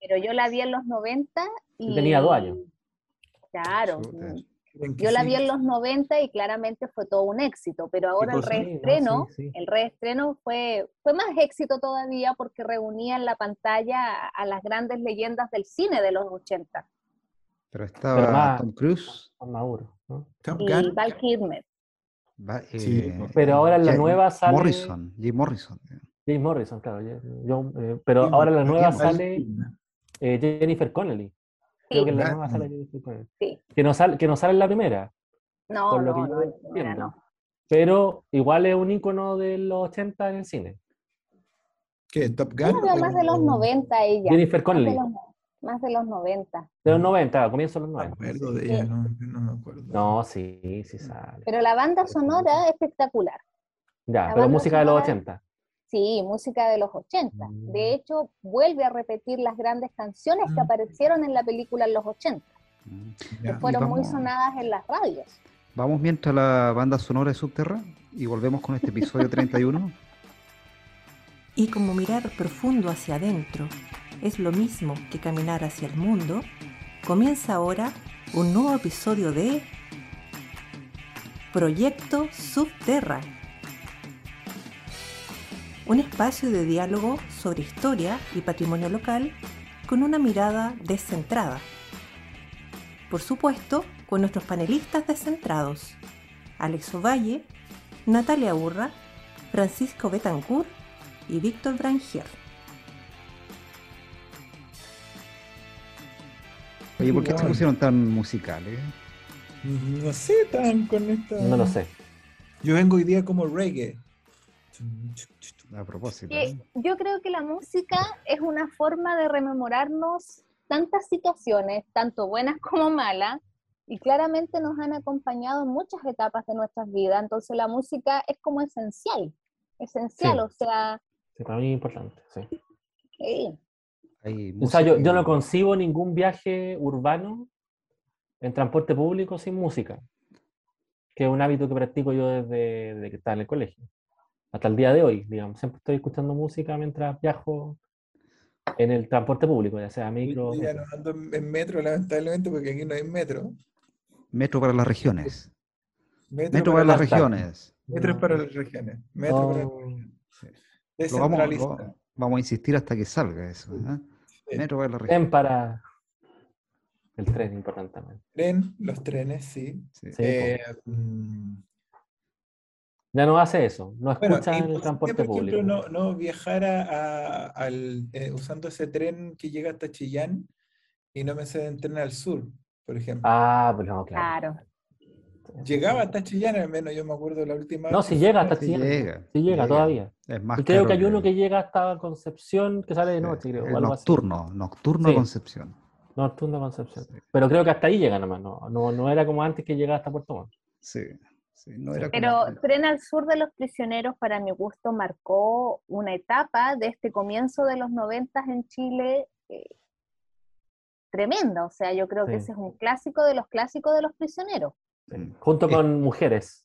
pero yo la vi en los 90 y... Tenía dos años. Claro. Chuta. ¿Creen que Yo la sí? vi en los 90 y claramente fue todo un éxito, pero ahora el? Sí, no, reestreno, sí, sí. el reestreno fue, fue más éxito todavía porque reunía en la pantalla a, las grandes leyendas del cine de los 80 Pero estaba Pero más- Tom Cruise. Más maduro, ¿no? Y. Val Kilmer. va- Sí, eh, Pero ahora en la Jim nueva sale Morrison, Jim Morrison. James Morrison, claro. yo- eh, pero Sí, ahora en la nueva sale eh, Jennifer Connelly. Creo Sí, que en la nueva sale mm. Jennifer Connelly. sí. Que no sale, que no sale en la primera, No, por lo que no, yo no, primera entiendo. no. Pero igual es un ícono de los 80 en el cine. ¿Qué? ¿Top Yo Gun? la veo más de los 90 ella. Jennifer Más de Connelly. los, más de los 90. De los 90, comienzo de los No me 90. acuerdo de ella, no, yo no me acuerdo. No, sí, sí sale. Pero la banda sonora es espectacular. Ya, la pero música de los sonora- 80. Sí, música de los 80. Mm. De hecho, vuelve a repetir las grandes canciones que Mm. aparecieron en la película en los 80, Mm. que Ya. fueron muy sonadas en las radios. Vamos mientras la banda sonora de Subterra y volvemos con este episodio 31. Y como mirar profundo hacia adentro es lo mismo que caminar hacia el mundo, comienza ahora un nuevo episodio de Proyecto Subterra. Un espacio de diálogo sobre historia y patrimonio local con una mirada descentrada. Por supuesto, con nuestros panelistas descentrados, Alex Ovalle, Natalia Urra, Francisco Betancourt y Víctor Brangier. Oye, ¿por qué se pusieron tan musicales? No sé, tan con esta. No lo sé. Yo vengo hoy día como reggae. A propósito. Que ¿eh? yo creo que la música es una forma de rememorarnos tantas situaciones, tanto buenas como malas, y claramente nos han acompañado en muchas etapas de nuestras vidas. Entonces la música es como esencial, esencial, Sí. o sea, Sí, para mí es importante. sí. Hay O sea, yo, no concibo ningún viaje urbano en transporte público sin música, que es un hábito que practico yo desde, desde que estaba en el colegio, hasta el día de hoy, digamos. Siempre estoy escuchando música mientras viajo en el transporte público, ya sea micro. Ya metro. no ando en metro, lamentablemente, porque aquí no hay metro. Metro para las regiones. Metro, Metro para, para las regiones. metro es para las regiones. Metro para las regiones. Lo vamos, lo- vamos a insistir hasta que salga eso. ¿eh? Sí. Metro para las regiones. tren para el tren, importante también. Tren, los trenes, sí. Sí. Sí, Eh, mm, Ya no hace eso, no Bueno, escucha en el transporte por ejemplo, público. no, no viajar a- a- al, eh, usando ese tren que llega hasta Chillán y no me sé en tren al sur, por ejemplo. Ah, pues no, claro. claro. Llegaba hasta Chillán, al menos yo me acuerdo la última No, vez si llega hasta Chillán. llega, Sí llega llega. todavía. Es más Y creo que hay uno que llega hasta Concepción, que sale de noche, creo. o así. nocturno, nocturno Sí. Concepción. Nocturno Concepción. Sí. Pero creo que hasta ahí llega nomás, no, no, no era como antes que llegaba hasta Puerto Montt. Sí, sí, no era Pero como- Tren al Sur de los Prisioneros, para mi gusto, marcó una etapa de este comienzo de los noventas en Chile eh, tremenda. O sea, yo creo que ese es un clásico de los clásicos de los prisioneros. Mm. Junto Eh, con mujeres.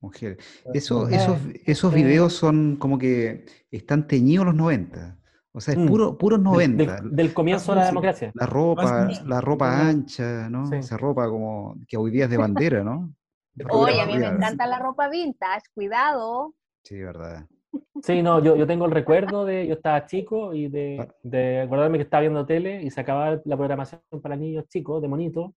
mujeres. Eso, esos, esos videos son como que están teñidos los 90. O sea, es Mm. puro, puros Del- 90. Del, del comienzo de la democracia. La ropa, la ropa ancha, ¿no? Sí. Esa ropa como que hoy día es de bandera, ¿no? Oye, a mí me encanta la ropa vintage, cuidado. Sí, verdad. Sí, no, yo, yo tengo el recuerdo de, yo estaba chico y de, Ah. de acordarme que estaba viendo tele y se acababa la programación para niños chicos, de monito,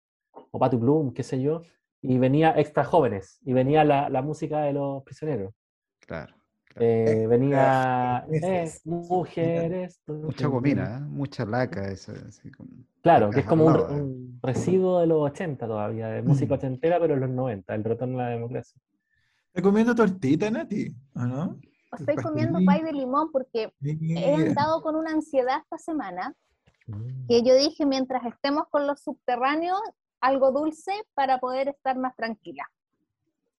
o Pato y Bloom, qué sé yo, y venía extra jóvenes, y venía la, la música de los prisioneros. Claro. Eh, venía eh, Jóvenes. mujeres. Mucha gomina, ¿eh? mucha laca. Esa, así como- Claro, que es como un, residuo de los 80 todavía, de música Mm. ochentera, pero en los 90, el retorno a la democracia. ¿Estás comiendo tortita, Nati? ¿O no? Estoy comiendo pay de limón porque he andado con una ansiedad esta semana Mm. que yo dije mientras estemos con los subterráneos, algo dulce para poder estar más tranquila.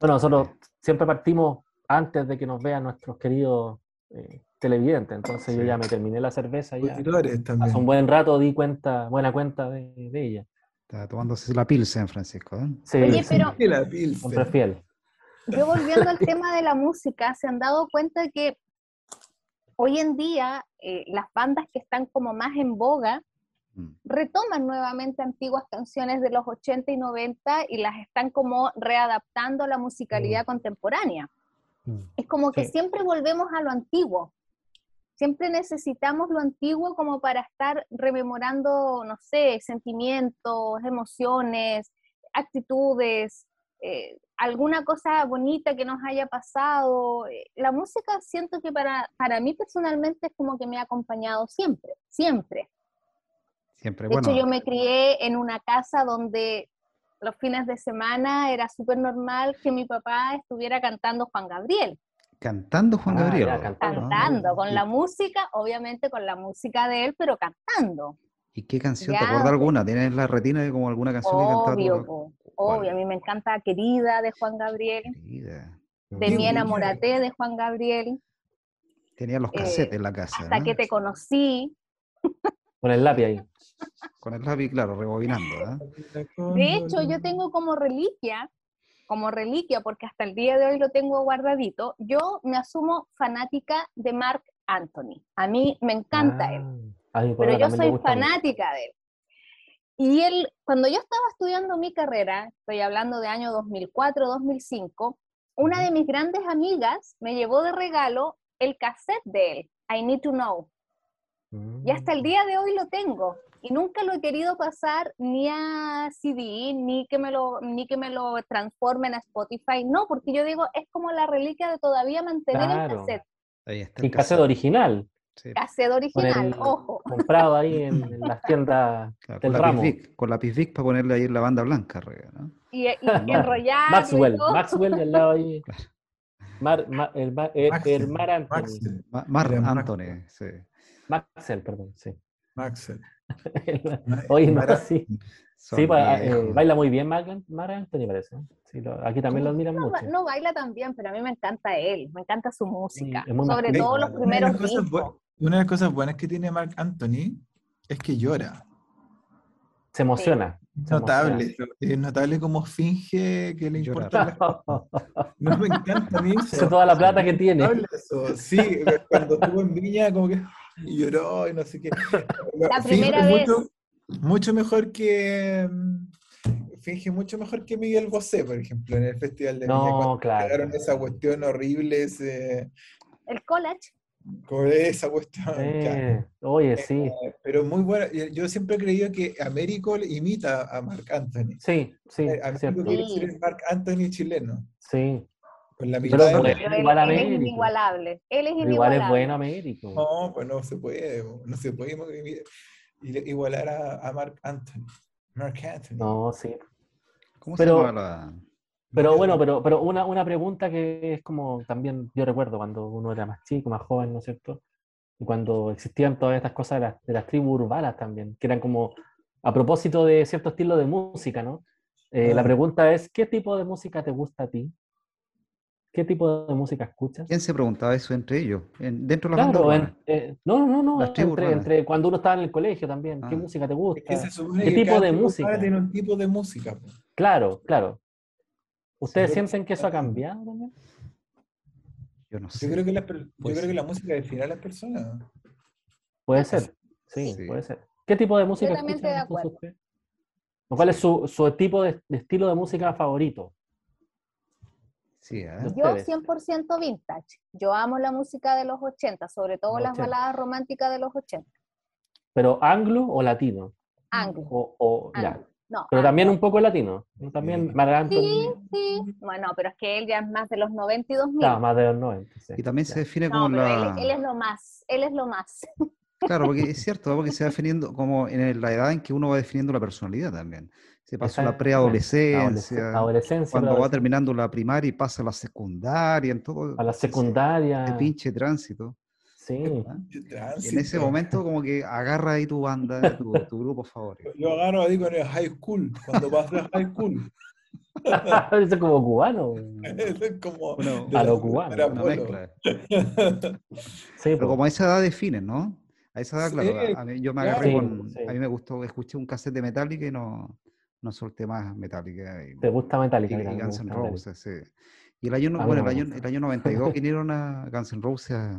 Bueno, nosotros siempre partimos antes de que nos vean nuestros queridos eh, televidentes, entonces yo ya me terminé la cerveza y hace un buen rato di cuenta, buena cuenta de, de ella. Está tomándose la Pilsen, Francisco. ¿eh? Sí, Oye, pero- la Pilsen. fiel. Yo volviendo al tema de la música, se han dado cuenta que hoy en día eh, las bandas que están como más en boga Mm. retoman nuevamente antiguas canciones de los 80 y 90 y las están como readaptando a la musicalidad contemporánea. Mm. Es como que Sí. siempre volvemos a lo antiguo. Siempre necesitamos lo antiguo como para estar rememorando, no sé, sentimientos, emociones, actitudes, eh, alguna cosa bonita que nos haya pasado. Eh, La música siento que para, para mí personalmente es como que me ha acompañado siempre, siempre. Siempre, De bueno, hecho, yo me crié en una casa donde los fines de semana era súper normal que mi papá estuviera cantando Juan Gabriel. Cantando Juan Ah, Gabriel. ya, cantando. Cantando, con ¿Y- la música, obviamente con la música de él, pero cantando. ¿Y qué canción? Ya, ¿Te acuerdas pues. alguna? ¿Tienes en la retina de como alguna canción que cantaba Obvio, obvio. A mí me encanta Querida de Juan Gabriel, Querida. de. Mi enamorate de Juan Gabriel, Tenía los Eh, cassettes en la casa. Hasta ¿no? que te conocí. Con el lápiz ahí. Con el lápiz, claro, rebobinando. ¿ah? De hecho, yo tengo como reliquia, como reliquia, porque hasta el día de hoy lo tengo guardadito, yo me asumo fanática de Mark Anthony. A mí me encanta él. Ah, pero yo soy fanática de él. Y él, cuando yo estaba estudiando mi carrera, estoy hablando de año 2004-2005, una de mis grandes amigas me llevó de regalo el cassette de él, I Need to Know. Y hasta el Mm. día de hoy lo tengo. Y nunca lo he querido pasar ni a CD, ni que me lo, ni que me lo transformen a Spotify. No, porque yo digo, es como la reliquia de todavía mantener el cassette. Ahí está el Y cassette original, Sí, Cassette original, el- ojo. comprado ahí en, en las tiendas claro, del con ramo. lápiz Vic, con lápiz Vic para ponerle ahí en la banda blanca arriba, ¿no? Y, y enrollarlo y Maxwell, todo. Maxwell al lado ahí. Mar, Ma- el, Ma- el- Maxel, el Mar Anthony. Maxel, Ma- Mar Mar- Anthony, sí. Maxel, perdón, sí. Maxel. Oye, no, Mara- sí. Sí, pues, eh, viejos. baila muy bien Mar, Mar Anthony, parece. ¿no? Sí, lo- aquí también lo admiran No, mucho. no baila tan bien, pero a mí me encanta él, me encanta su música. Sobre masculino. todo los Una Una de primeros las Una de las cosas buenas que tiene Mark Anthony es que llora. Se emociona. Se notable. Es notable cómo finge que le Llora. importa. No me encanta a mí eso. Toda la plata que tiene. Eso. Sí, cuando estuvo en Viña, como que y lloró y no sé qué. La Finge primera vez. mucho, mucho mejor que. mm, Finge mucho mejor que Miguel Bosé, por ejemplo, en el Festival de Viña. No, cuando claro. pegaron esa cuestión horrible, ese, El college, como esa cuestión. Eh, oye, sí. Eh, Pero muy buena. Yo- siempre he creído que Américo imita a Marc Anthony. Sí, sí, Eh, cierto. quiere Sí. Marc Anthony chileno. Sí. Con la Pero de- él- pero él, igual él es inigualable. Él es Pero inigualable. igual es bueno Américo. No, pues no se puede. No se puede igualar a, a Marc Anthony. Marc Anthony. No, sí. ¿Cómo Pero- se llama la...? Pero bueno, pero, pero una, una pregunta que es como también, yo recuerdo cuando uno era más chico, más joven, ¿no es cierto? Y cuando existían todas estas cosas de las, de las tribus urbanas también, que eran como a propósito de cierto estilo de música, ¿no? Eh, La pregunta es, ¿qué tipo de música te gusta a ti? ¿Qué tipo de música escuchas? ¿Quién se preguntaba eso entre ellos? En- dentro de la banda Claro, en- urbana. eh, no, no, no, entre, cuando uno estaba en el colegio también, ¿qué Ah. música te Es gusta? que se supone ¿Qué que tipo de música? urbana Tiene un tipo de música. po. Claro, claro. ¿Ustedes Sí, sienten que eso ha cambiado también? Yo no sé. Yo creo que la, yo Pues creo que la música define a las personas. Puede ser, sí, Sí. puede ser. ¿Qué tipo de música escuchan ¿Cuál es su, su tipo de, de estilo de música favorito? Sí, ¿eh? Yo- Yo ustedes. 100% vintage. Yo amo la música de los 80, sobre todo Los las 80. baladas románticas de los 80. ¿Pero anglo o latino? Anglo. O, o- ya. anglo. No, Pero anglo. también un poco latino. ¿no? También Sí. Marc Sí, sí. Bueno, pero es que él ya es más de los 90 y 2000. claro, más de los 90. sí, Y también ya. se define No, como pero la... él, él es lo más. Él es lo más. Claro, porque es cierto, ¿no? porque se va definiendo como en la edad en que uno va definiendo la personalidad también. Se pasó la preadolescencia, Adolesc- adolescencia. cuando va terminando la primaria y pasa a la secundaria, en todo A la secundaria. ese pinche tránsito. Sí. ¿ah? En ese momento como que agarra ahí tu banda, tu, tu grupo favorito. Yo agarro ahí con el high school, cuando pasé a high school. Eso es como cubano. Eso es como Bueno, a lo cubano, primera Una polo. mezcla. Sí, Pero como a esa edad definen, ¿no? A esa edad, claro, Sí, a- a mí- yo me agarré Sí, con... sí. A mí me gustó, escuché un cassette de Metallica y no, no solté más Metallica. Y, ¿Te gusta Metallica? y- y Guns N'. Roses, sí. Y el año, A bueno, no el año, el año 92 vinieron a Guns N' Roses a,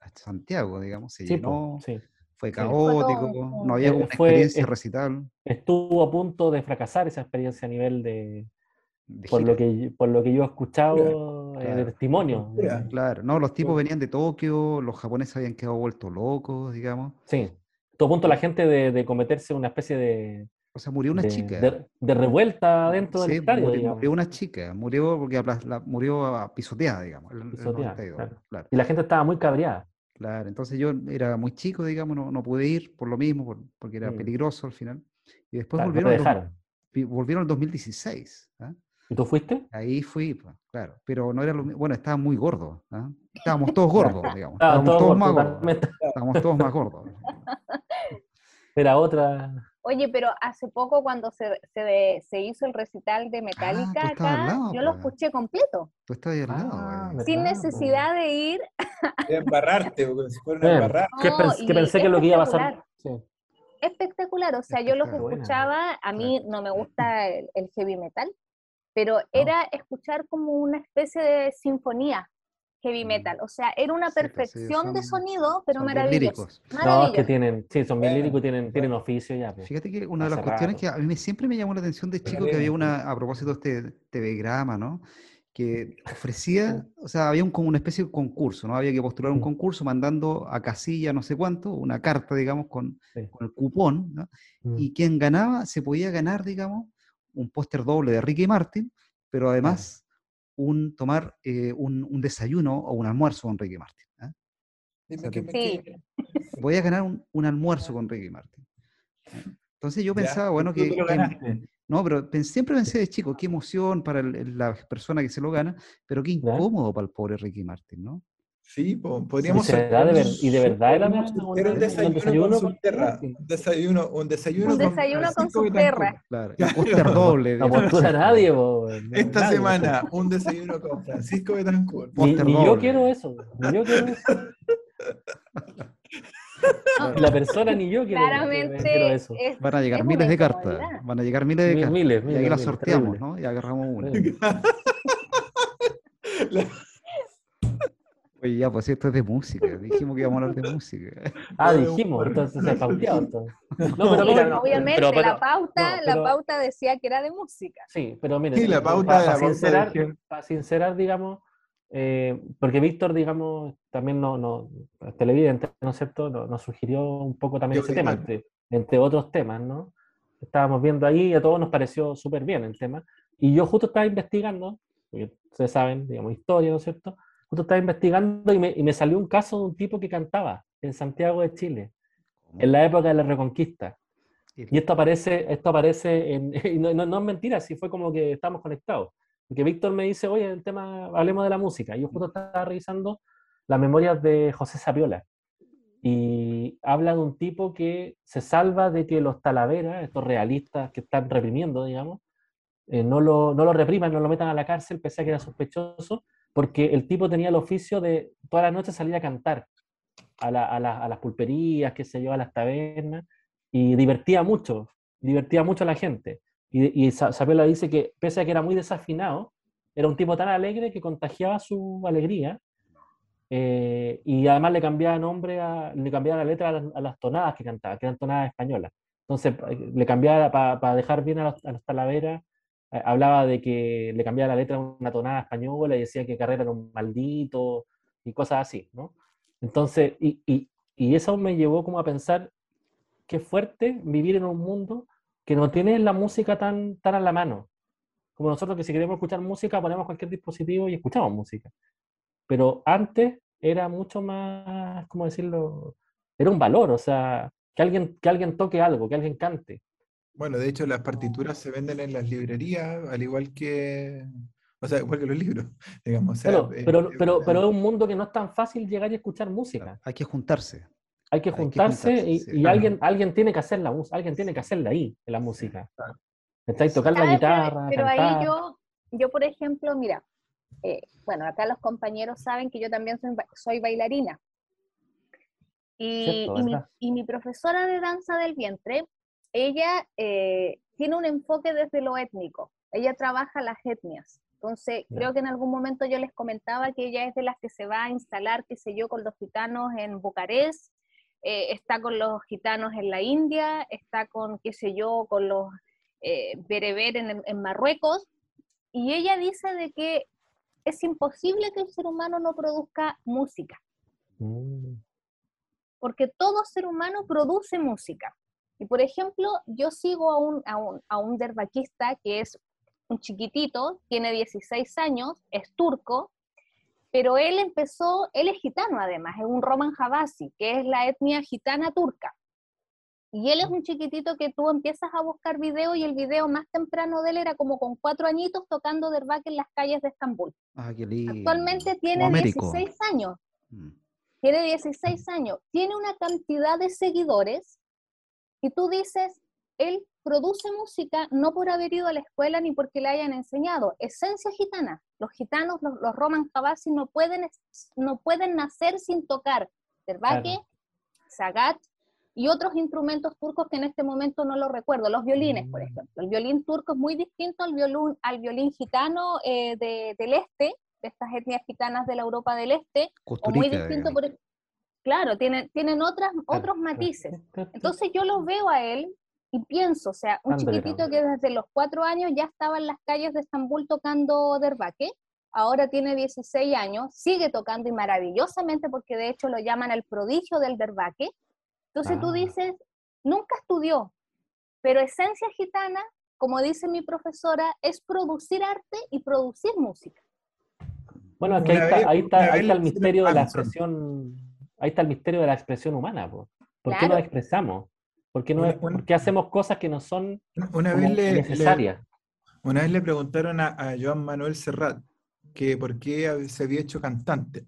a Santiago, digamos, se Sí, llenó, sí. Fue caótico, no había Eh, una fue- experiencia eh, recital. Estuvo a punto de fracasar esa experiencia a nivel de, de por gira. lo que, por lo que yo he escuchado eh, de Claro. testimonio. Mira. Claro, no, los tipos venían de Tokio, los japoneses habían quedado vueltos locos, digamos. Sí. Todo punto la gente de, de cometerse una especie de, O sea, murió una de, chica. de- de revuelta dentro del estadio, murió, digamos. murió una chica, murió porque la- murió a- pisoteada, digamos. en en Pisoteada, 92, claro. claro, Y la gente estaba muy cabreada. claro. Entonces yo era muy chico, digamos, no, no pude ir por lo mismo, por- porque era Mm. peligroso al final. Y después Claro, no volvieron, pi- volvieron al 2016. ¿ah? ¿Y tú fuiste? Ahí fui, pues, claro. Pero no era lo mi- Bueno, estaba muy gordo. ¿ah? Estábamos todos gordos, digamos. Estábamos todo todos más gordos. Estábamos todos más gordos. Era otra. Oye, pero hace poco cuando se, se, de- se hizo el recital de Metallica estabas al acá, lado, yo lo pues. escuché completo, Tú estabas ahí al lado. Ah, güey. ¿verdad, sin necesidad de ir. Era embarrarte, porque si fuera una embarrada. Que, pens- pensé que lo que iba a pasar. espectacular. Sí. Espectacular, o sea, yo lo que escuchaba, a mí no me gusta el, el heavy metal, pero era escuchar como una especie de sinfonía heavy Mm. metal, o sea, era una Sí, pues, sí, perfección de son- sonido, pero Son bien maravilloso. líricos. No, es que tienen, sí, son bien líricos, tienen, tienen oficio ya. pues. Fíjate que una de las Hace cuestiones rato. que a mí me- siempre me llamó la atención de chico que había una, a propósito de este TV grama, ¿no? Que ofrecía, o sea, había un, como una especie de concurso, ¿no? Había que postular un Mm. concurso mandando a casilla no sé cuánto, una carta, digamos, con, Sí. con el cupón, ¿no? Mm. Y quien ganaba se podía ganar, digamos, un póster doble de Ricky Martin, pero además un, tomar eh, un, un desayuno o un almuerzo con Ricky Martin. Dime que me Sí. quede. Podía ganar un, un almuerzo con Ricky Martin. ¿ah? Entonces yo pensaba, bueno, que, no, pero siempre pensé de chico, qué emoción para el- la persona que se lo gana, pero qué ¿Ya? incómodo para el pobre Ricky Martin, ¿no? Sí, po- ¿Y, podríamos será de ver- y de verdad era un- desayuno, con con Martin? un desayuno, un desayuno, Un desayuno con Sulterra. Betancourt. Claro, y póster doble. No postula nadie, po, no, Esta nadie. semana, un desayuno con Francisco Betancourt. Ni, ni yo quiero eso, ni yo quiero eso. La persona ni yo quiero, Claramente quiero eso. es, Van a llegar es miles de cartas, van a llegar miles de cartas. miles, y miles, ahí las sorteamos, terrible. ¿no? Y agarramos una. Sí. Oye, ya, pues esto es de música. Dijimos que íbamos a hablar de música. Ah, dijimos, entonces se ha pauteado. entonces. No, pero mira, no, Obviamente, pero- pero- la pauta, no, la pero- pauta decía que era de música. Sí, pero mire, Sí, la pauta para, de la pauta sincerar, para sincerar, digamos, eh, porque Víctor, digamos, también no, no, televidente, ¿no es cierto? Nos, sugirió un poco también Qué ese tema, entre, entre otros temas, ¿no? Estábamos viendo ahí y a todos nos pareció súper bien el tema. Y yo justo estaba investigando, porque ustedes saben, digamos, historia, ¿no es cierto? Justo estaba investigando y me, y me salió un caso de un tipo que cantaba en Santiago de Chile, en la época de la Reconquista. Y esto aparece, esto aparece en, y no, no- no es mentira, sí fue como que estamos conectados. Porque Víctor me dice, oye, el tema, hablemos de la música. Y yo justo estaba revisando las memorias de José Sapiola. Y habla de un tipo que se salva de que los talaveras, estos realistas que están reprimiendo, digamos, eh, no, lo, no lo repriman, no lo metan a la cárcel, pese a que era sospechoso, porque el tipo tenía el oficio de todas las noches salir a cantar a, la- a la- las pulperías, qué sé yo, a las tabernas y divertía mucho, divertía mucho a la gente. Y, y Sa- Sapiola dice que, pese a que era muy desafinado, era un tipo tan alegre que contagiaba su alegría eh, y además le cambiaba nombre, le cambiaba la letra a las, a tonadas que cantaba, que eran tonadas españolas. Entonces eh, le cambiaba para dejar bien a los, a talaveras, hablaba de que le cambiaba la letra a una tonada española y decía que Carrera era un maldito y cosas así, ¿no? Entonces, y, y, y eso me llevó como a pensar qué fuerte vivir en un mundo que no tiene la música tan, tan a la mano. Como nosotros que si queremos escuchar música ponemos cualquier dispositivo y escuchamos música. Pero antes era mucho más, ¿cómo decirlo? Era un valor, o sea, que alguien, que alguien toque algo, que alguien cante. Bueno, de hecho las partituras se venden en las librerías, al igual que, o sea, igual que los libros, digamos. o sea, Pero, eh, pero, eh, pero, eh, pero es un mundo que no es tan fácil llegar y escuchar música. Hay que juntarse. Hay que Hay que juntarse juntarse, y, sí. y Claro. alguien, alguien tiene que hacer la música, alguien tiene que hacerla ahí, en la música. claro. ¿Cachai? Tocar la guitarra, Pero ahí cantar. yo, yo, por ejemplo, mira, eh, bueno, acá los compañeros saben que yo también soy, soy bailarina. Y, Cierto, y mi, y mi profesora de danza del vientre, ella eh, tiene un enfoque desde lo étnico. Ella trabaja las etnias. Entonces, Ya. creo que en algún momento yo les comentaba que ella es de las que se va a instalar, qué sé yo, con los gitanos en Bucarest, eh, está con los gitanos en la India, está con, qué sé yo, con los eh, bereber en, en Marruecos, y ella dice de que es imposible que el ser humano no produzca música, Mm. porque todo ser humano produce música. Y por ejemplo, yo sigo a un, a un, a un derbaquista que es un chiquitito, tiene 16 años, es turco, pero él empezó, él es gitano además, es un Roman Javasi, que es la etnia gitana turca. Y él es un chiquitito que tú empiezas a buscar video y el video más temprano de él era como con cuatro añitos tocando derbaque en las calles de Estambul. Ah, qué lindo. Actualmente tiene Como Américo. 16 años Mm. tiene 16 años, tiene una cantidad de seguidores y tú dices, él produce música no por haber ido a la escuela ni porque le hayan enseñado, esencia gitana. Los gitanos, los, los roman jabasi no pueden, no pueden nacer sin tocar derbaque, Claro. sagat y otros instrumentos turcos que en este momento no lo recuerdo, los violines, por Mm. ejemplo. El violín turco es muy distinto al violín, al violín gitano eh, de- del este, de estas etnias gitanas de la Europa del Este, o muy distinto, digamos. por, ej- claro, tienen, tienen otras, otros matices. Entonces yo lo veo a él y pienso, o sea, un chiquitito que desde los cuatro años ya estaba en las calles de Estambul tocando derbaque, ahora tiene 16 años, sigue tocando y maravillosamente porque de hecho lo llaman el prodigio del derbaque. Entonces tú Ah. dices, nunca estudió, pero esencia gitana, como dice mi profesora, es producir arte y producir música. Bueno, es que ahí Una está, ahí está, ahí está el misterio de la expresión, ahí está el misterio de la expresión humana, po. ¿por qué Claro. nos expresamos? ¿Por qué, no Una- es- una- por qué hacemos cosas que no son Una como vez le, le- necesarias? una vez le preguntaron a, a Joan Manuel Serrat que por qué se había hecho cantante.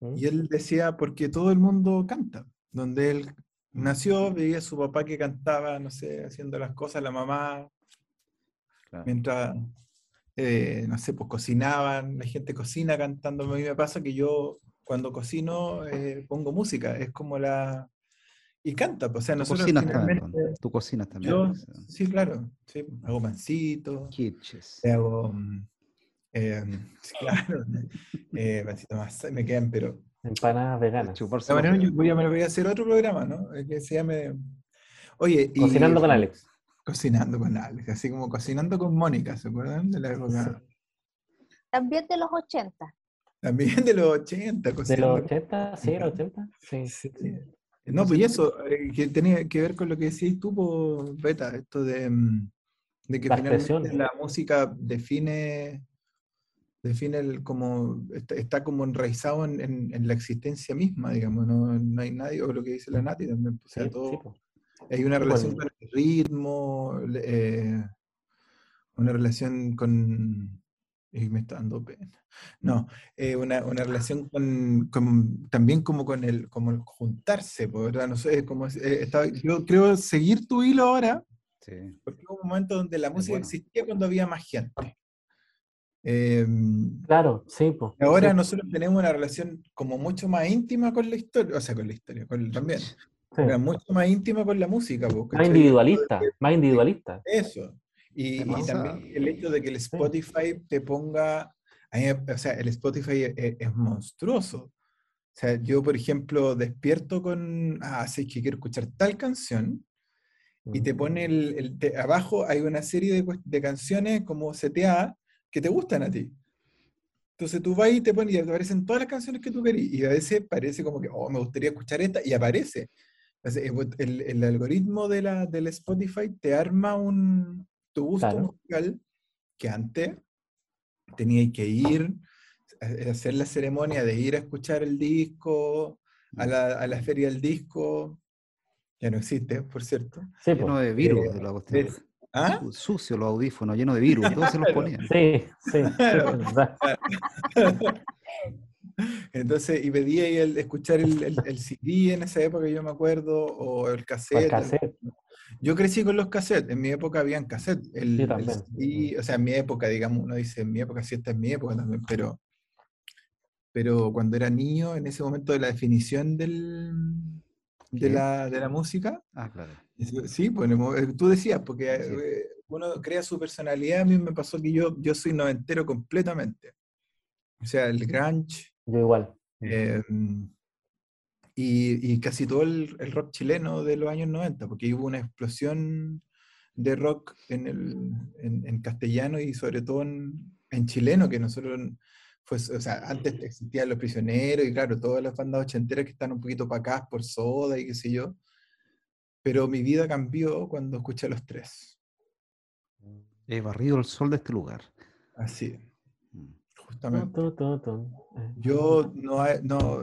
¿Mm? Y él decía, porque todo el mundo canta. Donde él nació, veía a su papá que cantaba, no sé, haciendo las cosas, la mamá, Claro. mientras, eh, no sé, pues cocinaban, la gente cocina cantando. A mí me pasa que yo cuando cocino eh, pongo música, es como la... Y canta, pues, o sea, Tú nosotros cocinas también. finalmente... Don. Tú cocinas también. Yo, pues, eh, sí, claro, sí, hago pancitos, Kitches. hago, mm, eh, sí, claro, eh, pancitos más, me quedan, pero Empanadas veganas. Chuparse de los manera, yo voy a, me voy a hacer otro programa, ¿no? Eh, Que se llame, oye, y- Cocinando con Alex. Cocinando con Alex, así como cocinando con Mónica, ¿se acuerdan? De la época, También de los 80. También de los 80, ¿De cocinando los 80? ¿Sí, de los 80? Sí. Sí. No, pues y eso, eh, que tenía que ver con lo que decías tú, po, Beta, esto de, mm, de que La finalmente la música define, define el, como, está, está como enraizado en, en- en la existencia misma, digamos, no, no hay nadie, o lo que dice la Nati también, o sea, Sí, todo, sí, po. hay una Sí, relación bueno. con el ritmo, eh, una relación con, y me está dando pena. No, eh, una, una relación con, con- también como con el, como el juntarse, po, ¿verdad? No sé, como eh, estaba- yo creo seguir tu hilo ahora, Sí. porque hubo un momento donde la música bueno. existía cuando había más gente. Em, Claro, sí, pues. ahora nosotros tenemos una relación como mucho más íntima con la historia, o sea, con la historia, con, también, pero mucho más íntima con la música. po, Más individualista, más individualista. Eso. Y, y también el hecho de que el Spotify te ponga, o sea, el Spotify es, es monstruoso. O sea, yo, por ejemplo, despierto con, ah, sí, que quiero escuchar tal canción, y te pone el, el- te- abajo hay una serie de, de canciones como CTA que te gustan a ti. Entonces tú vas y te pones y aparecen todas las canciones que tú querís. Y a veces parece como que, oh, me gustaría escuchar esta, y aparece. Entonces, el, el algoritmo de la, del Spotify te arma un, tu gusto Claro. musical que antes tenías que ir a a hacer la ceremonia de ir a escuchar el disco, a la, a la feria del disco. Ya no existe, por cierto. Sí, Lleno po. de virus Eh, de la cuestión. ¿ves? ¿Ah? Su- Sucio los audífonos, llenos de virus. Todos se los ponían. sí, sí, Claro. Entonces, y pedía ahí el, escuchar el, el- el CD en esa época, yo me acuerdo, o el O cassette. el cassette. Yo crecí con los cassettes, en mi época habían cassettes. El, también. CD, o sea, en mi época, digamos, uno dice en mi época, sí, esta es mi época también, pero, pero cuando era niño, en ese momento de la definición del, de, la, de la música, Ah, claro. sí, bueno, eh, tú decías, porque Sí. eh, uno crea su personalidad, a mí me pasó que yo, yo soy noventero completamente. O sea, el grunge, Yo igual. eh, y, casi todo el, rock chileno de los años 90, porque hubo una explosión de rock en, el, en, castellano y sobre todo en, chileno, que nosotros, pues, o sea, antes existían Los Prisioneros y claro, todas las bandas ochenteras que están un poquito para acá por Soda y qué sé yo, pero mi vida cambió cuando escuché a los tres. He barrido el sol de este lugar. Así. Justamente. Yo no, no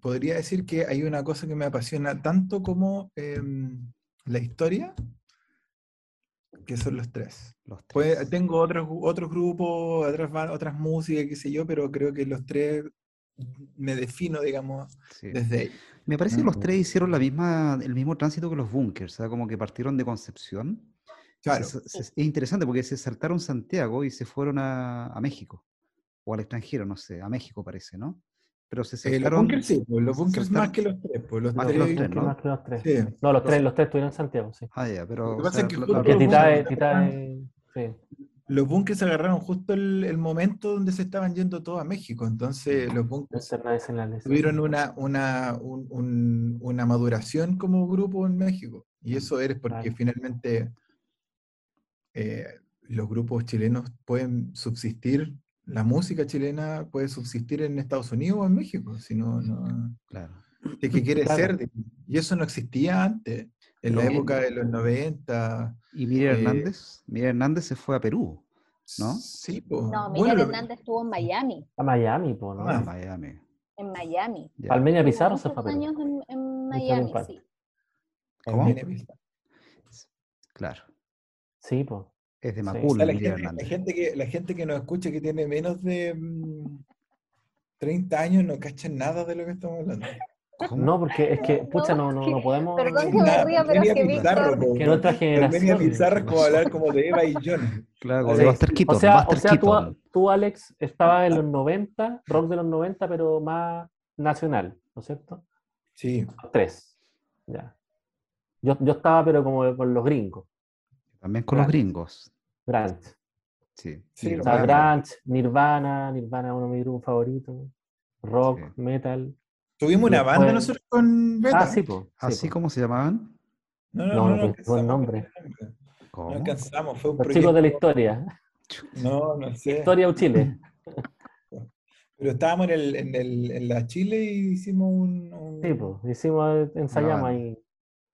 podría decir que hay una cosa que me apasiona tanto como em, la historia, que son los tres. tengo otros, otros grupos, otras, otras músicas, qué sé yo, pero creo que los tres me defino, digamos, desde ahí. Me parece que los tres hicieron la misma, el mismo tránsito que los bunkers, o sea, como que partieron de Concepción. Claro. Es, interesante porque se saltaron Santiago y se fueron a, a México o al extranjero, no sé, a México parece, ¿no? Pero se eh, los bunkers sí, pues, los bunkers más que los tres, pues los más tres, que los tres, ¿no? Más que los tres. Sí. No, los tres, los tres estuvieron en Santiago, sí. Ah, ya, pero... Lo que pasa es que, porque Titae, Titae, sí. Los bunkers agarraron justo el, el, momento donde se estaban yendo todos a México, entonces los bunkers tuvieron una, una, un, un, una maduración como grupo en México, y eso eres porque finalmente eh, los grupos chilenos pueden subsistir la música chilena puede subsistir en Estados Unidos o en México, si no, no claro. ¿De qué quiere ser? Y eso no existía antes, en la época de los 90. ¿Y Miriam eh, Hernández? Miriam Hernández se fue a Perú, ¿no? Sí, pues. No, Miriam Hernández estuvo en Miami. A Miami, pues, ¿no? Ah, Miami. En Miami. Palmenia Pizarro se fue a Perú. años en, en Miami, sí. ¿Cómo? Claro. Sí, pues. Es de Macul, la, gente, que, la gente que nos escucha que tiene menos de 30 mm, años no cacha nada de lo que estamos hablando. No, porque es que, pucha, no, no, no podemos. Perdón que me ría, pero es que Víctor. Que nuestra generación. Pizarro es como hablar como de Eva y John. Claro, como de Buster Keaton. O sea, o sea tú, tú, Alex, estabas en los 90, rock de los 90, pero más nacional, ¿no es cierto? Sí. Tres. Ya. Yo, yo estaba, pero como con los gringos. También con los gringos. Grant. Sí. sí o sea, Grant, Nirvana, Nirvana uno de mis grupos favoritos. Rock, metal. Tuvimos una banda nosotros con Beta. Ah, sí, pues. ¿Así como se llamaban? No, no, no. no, no, nombre. ¿Cómo? No alcanzamos, fue un Los chicos de la historia. No, no sé. Historia o Chile. Pero estábamos en, el, en, el, en la Chile y hicimos un. un... Sí, pues, hicimos, ensayamos ahí.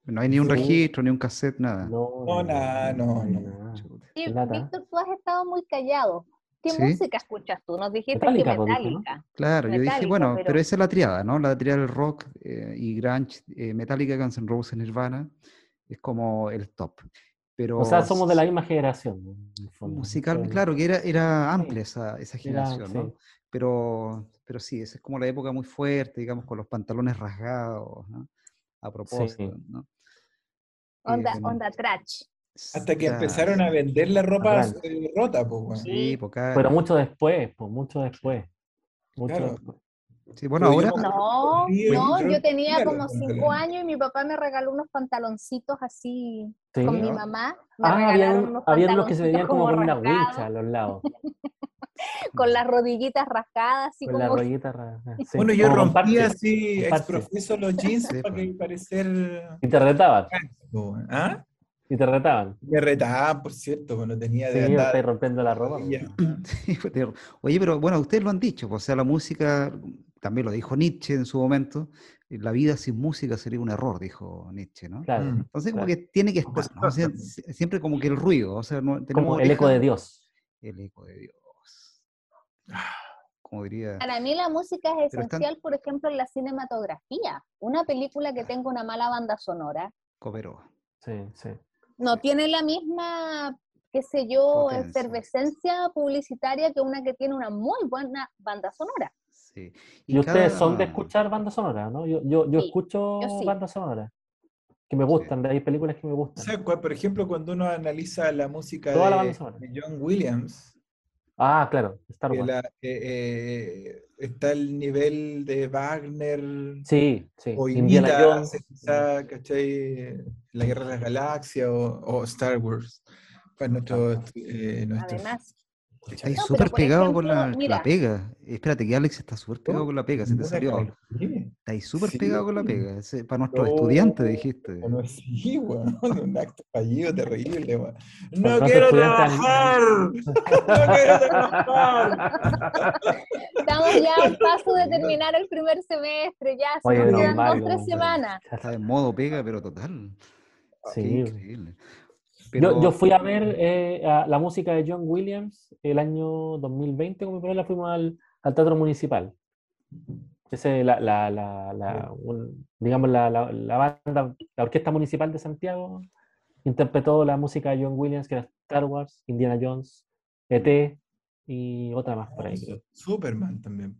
No hay ni un registro, ni un cassette, nada. No, no, nada, no. no. Víctor, tú has estado muy callado. ¿Qué música escuchas tú? Nos dijiste que Metallica. Claro, yo dije, bueno, pero... esa es la triada, ¿no? La triada del rock eh, y grunge, eh, Metallica, Guns N' Roses, Nirvana, es como el top. Pero, o sea, somos de la misma generación. Musical, claro, que era, era amplia esa, esa generación, ¿no? Pero, pero sí, esa es como la época muy fuerte, digamos, con los pantalones rasgados, ¿no? A propósito, ¿no? Onda, eh, onda trash. Hasta que empezaron a vender la ropa eh, rota, pues, Sí, porque... Pero mucho después, pues, mucho después. Mucho después. Sí, bueno, ahora. No, no, yo tenía como cinco años y mi papá me regaló unos pantaloncitos así con mi mamá. Me ah, había, unos, había unos que se veían como, con una wincha a los lados. con las rodillitas rascadas. Así con como... las rodillitas rascadas. Bueno, yo rompía así exprofeso los jeans para que parecer. Y te retaban. ¿Ah? Y te retaban. Me retaban, por cierto, cuando tenía de sí, andar. rompiendo la ropa. Oye, pero bueno, ustedes lo han dicho, pues, o sea, la música, también lo dijo Nietzsche en su momento, la vida sin música sería un error, dijo Nietzsche, ¿no? Claro, Entonces, como que tiene que estar, ¿no? siempre como que el ruido, o sea, no, como el eco de Dios. El eco de Dios. Como diría. Para mí la música es esencial, por ejemplo, en la cinematografía. Una película que tenga una mala banda sonora. Cooperó. Sí, sí no tiene la misma, qué sé yo, efervescencia publicitaria que una que tiene una muy buena banda sonora. Sí. Y, ustedes son de escuchar banda sonora, ¿no? Yo, yo, yo escucho banda sonora que me gustan, de ahí películas que me gustan. O sea, por ejemplo, cuando uno analiza la música de, John Williams, Ah, claro, Star Wars. Eh, eh, está el nivel de Wagner. Sí, sí. O Indiana Jones. ¿cachai? La Guerra de las Galaxias o, Star Wars. Pues nuestro, eh, nuestros, Está súper pegado con la, pega. Espérate, que Alex está súper pegado con la pega, se te salió. Está ahí súper pegado con la pega. para nuestros estudiantes, dijiste. No, sí, weón. Un acto fallido terrible, weón. ¡No quiero trabajar! ¡No quiero trabajar! Estamos ya a un paso de terminar el primer semestre, ya. Se nos quedan dos, tres semanas. Está en modo pega, pero total. Sí. increíble. Yo, fui a ver eh, la música de John Williams el año 2020, como mi la fuimos al, al, Teatro Municipal. Ese, la, la, la, digamos, la, banda, la Orquesta Municipal de Santiago interpretó la música de John Williams, que era Star Wars, Indiana Jones, ET y otra más por ahí. Superman también.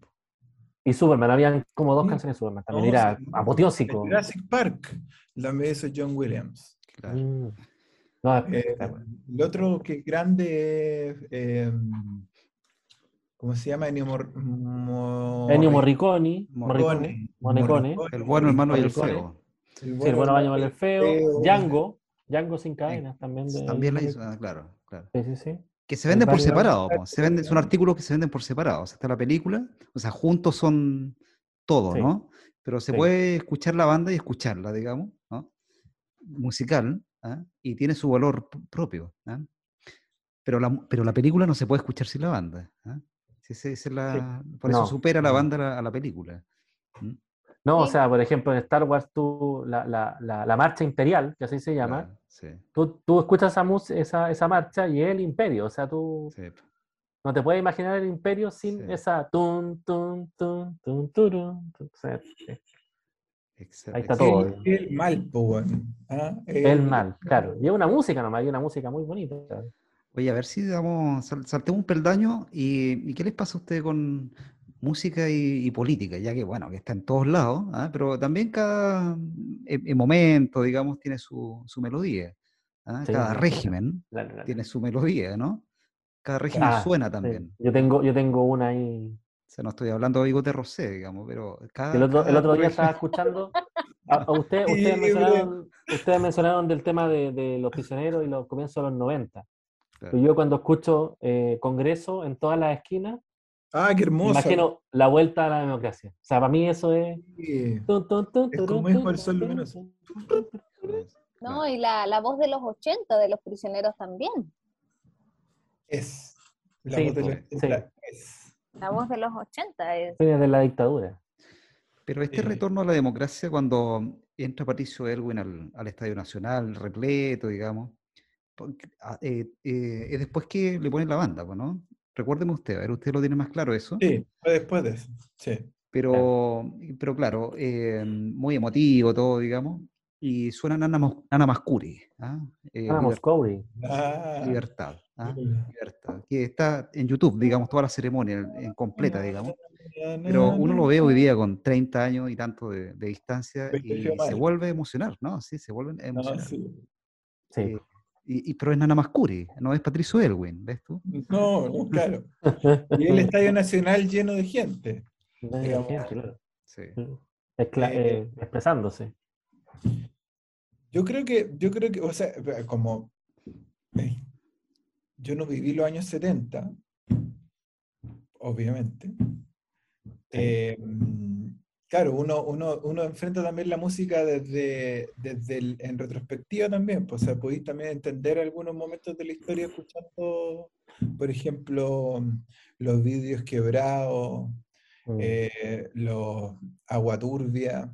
Y Superman, habían como dos canciones de Superman, también era apoteósico. Jurassic Park, la me hizo John Williams. Claro. Mm. Eh, el otro que es grande es, em, ¿cómo se llama? Ennio, Morricone. Morricone. El bueno, hermano y el feo. El bueno, sí, el bueno baño y el feo. Django. Django sin cadenas también. también la hizo, ah, claro, claro. Sí, sí, sí. Que se venden por separado, se venden, son artículos que se venden por separado. O sea, está la película, o sea, juntos son todo, ¿no? Pero se puede escuchar la banda y escucharla, digamos, ¿no? Musical, ¿ah? y tiene su valor propio. ¿ah? Pero, la, pero la película no se puede escuchar sin la banda. ¿ah? la, por eso supera la banda a la, película. No, o sea, por ejemplo, en Star Wars, tú, la, la, la, marcha imperial, que así se llama, tú, tú, escuchas esa, esa, esa, marcha y es el imperio, o sea, tú no te puedes imaginar el imperio sin esa tun, tun, tun, tun, tun, tun, Ahí está todo. El, mal, pues, El, mal, claro. Y es una música nomás, y una música muy bonita. Oye, a ver si damos, saltemos un peldaño y, qué les pasa a ustedes con música y, política, ya que bueno, que está en todos lados, ¿ah? pero también cada momento, digamos, tiene su, melodía. ¿ah? cada régimen tiene su melodía, ¿no? Cada régimen ah, suena también. Yo tengo, yo tengo una ahí o sea, no estoy hablando de Bigote Rosé, digamos, pero el, otro, día estaba escuchando, a, usted, ustedes, mencionaron, ustedes mencionaron del tema de, los prisioneros y los comienzos de los 90. Yo cuando escucho eh, Congreso en todas las esquinas, Ah, qué hermoso. Imagino la vuelta a la democracia. O sea, para mí eso es. es como es el sol luminoso. No, y la, la, voz de los 80 de los prisioneros también. Es. La voz de los 80 es. La voz de los 80 es. de la dictadura. Pero este retorno a la democracia, cuando entra Patricio Erwin al, Estadio Nacional, repleto, digamos, ah, eh, eh, es después que le ponen la banda, ¿no? Recuérdeme usted, a ver, usted lo tiene más claro eso. Sí, fue después de eso, sí. Pero, pero claro, eh, muy emotivo todo, digamos. Y suena Nana, Nana Mascuri. ¿ah? Ah. Libertad. ¿ah? Libertad. Que está en YouTube, digamos, toda la ceremonia en completa, digamos. Pero uno lo ve hoy día con 30 años y tanto de, distancia y se vuelve a emocionar, ¿no? Sí, se vuelve a emocionar. sí. Eh, y, pero es Nana Mascuri, no es Patricio Elwin, ¿ves tú? No, no, claro. Y el Estadio Nacional lleno de gente. Lleno de gente, claro. Sí. Eh, eh, expresándose. Yo creo que, yo creo que, o sea, como yo no viví los años 70, obviamente. Em, claro, uno, uno, uno, enfrenta también la música desde, desde el, en retrospectiva también, pues, o sea, podéis también entender algunos momentos de la historia escuchando, por ejemplo, los vídeos quebrados, mm. eh, los Agua Turbia,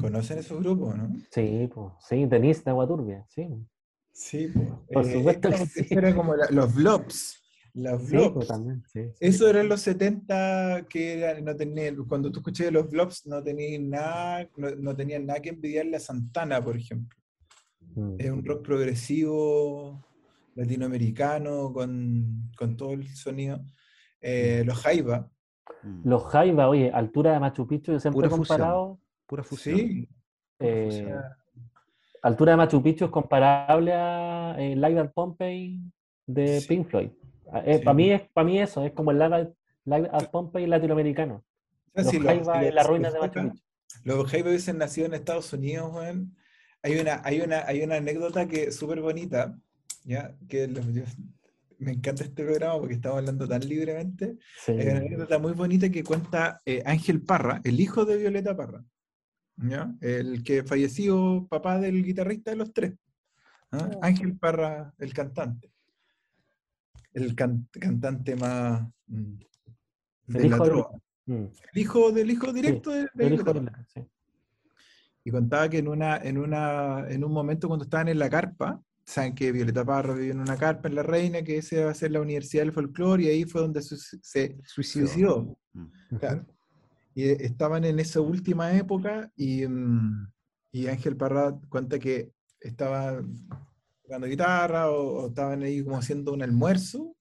¿Conocen esos grupos, no? Sí, pues, sí, tenis de agua turbia, sí. Sí, pues. Por supuesto que sí. Era como los Vlops. Los Vlops. también, sí, Eso eran los 70 que eran, no tenían, cuando tú escuché los Vlops no tenían nada, no, tenían nada que envidiarle a Santana, por ejemplo. Mm. Es un rock progresivo latinoamericano con, con todo el sonido. Eh, mm. los Jaiba. Los Jaiba, oye, altura de Machu Picchu, yo siempre he comparado Pura fusión. Sí. Eh, altura de Machu Picchu es comparable a eh, Live at Pompeii de Pink Floyd. Ah, eh, para, mí es, para mí eso, es como el Live, Live at Pompeii latinoamericano. los sí, en las ruinas de Machu Picchu. Los Jaiba hubiesen nacido en Estados Unidos, Juan. Hay una, hay una, hay una anécdota que es súper bonita, ¿ya? Que me encanta este programa porque estamos hablando tan libremente. Hay una anécdota muy bonita que cuenta eh, Ángel Parra, el hijo de Violeta Parra, ¿ya? el que falleció papá del guitarrista de los tres. ¿ah? Oh. Ángel Parra, el cantante. El cantante más mm, de la mm. El hijo del hijo directo de, de Y contaba que en, una, en, una, en un momento cuando estaban en la carpa, saben que Violeta Parra vivió en una carpa en La Reina, que ese va a ser la Universidad del Folclore, y ahí fue donde se suicidó. Mm. Y estaban en esa última época, y, mm, y Ángel Parra cuenta que estaba tocando guitarra o, estaban ahí como haciendo un almuerzo,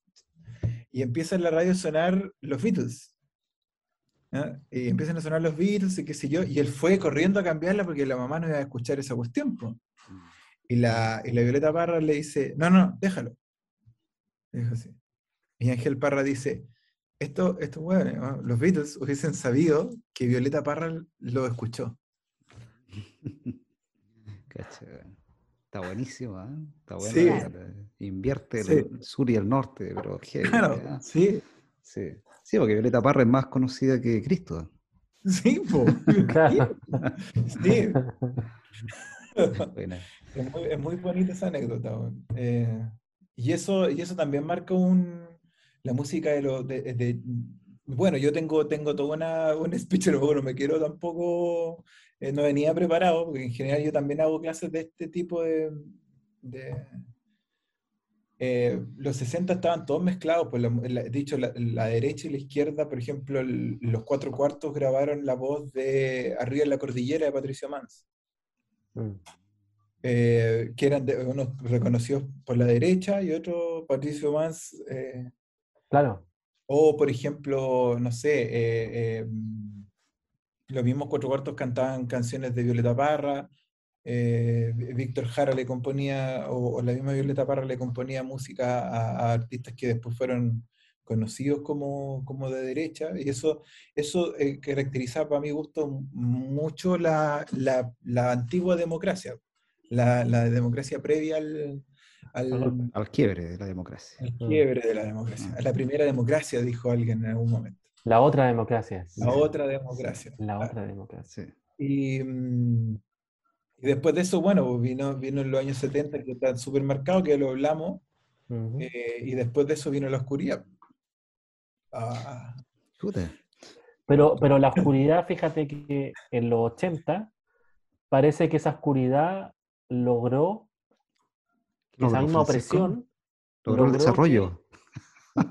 y empieza en la radio a sonar los Beatles. Y empiezan a sonar los Beatles y qué sé yo, y él fue corriendo a cambiarla porque la mamá no iba a escuchar esa cuestión. Y la, y la Violeta Parra le dice, no, no, déjalo. Dijo así. Y Ángel Parra dice, esto, esto bueno, los Beatles hubiesen sabido que Violeta Parra lo escuchó. Está buenísimo, ¿eh? Está bueno. Invierte el sur y el norte, pero Claro, ¿eh? sí. sí. Sí, porque Violeta Parra es más conocida que Cristo. Sí, pues. sí. Es muy, bonita esa anécdota. Eh, y, eso, y eso también marca un, la música de los... De, bueno, yo tengo, tengo toda una, un speech, pero no me quiero tampoco... Eh, no venía preparado, porque en general yo también hago clases de este tipo de... Eh, los 60 estaban todos mezclados, pues dicho, la, derecha y la izquierda, por ejemplo, los cuatro cuartos grabaron la voz de Arriba en la Cordillera de Patricio Mans. Mm. Eh, que eran unos reconocidos por la derecha y otros Patricio. Eh, claro. O, por ejemplo, no sé, eh, los mismos cuatro cuartos cantaban canciones de Violeta Parra, Víctor Jara le componía, o, la misma Violeta Parra le componía música a, artistas que después fueron conocidos como, como de derecha, y eso, eso caracterizaba para mi gusto mucho la, la, la antigua democracia la, la democracia previa al, al, al, quiebre de la democracia. Al quiebre de la democracia. A la primera democracia, dijo alguien en algún momento. La otra democracia. La otra democracia. La otra democracia. Y, mm, y, después de eso, bueno, vino, vino en los años 70, que está súper marcado, que lo hablamos, eh, y después de eso vino la oscuridad. Ah. Pero, pero la oscuridad, fíjate que en los 80 parece que esa oscuridad logró esa misma opresión. Logró, el desarrollo.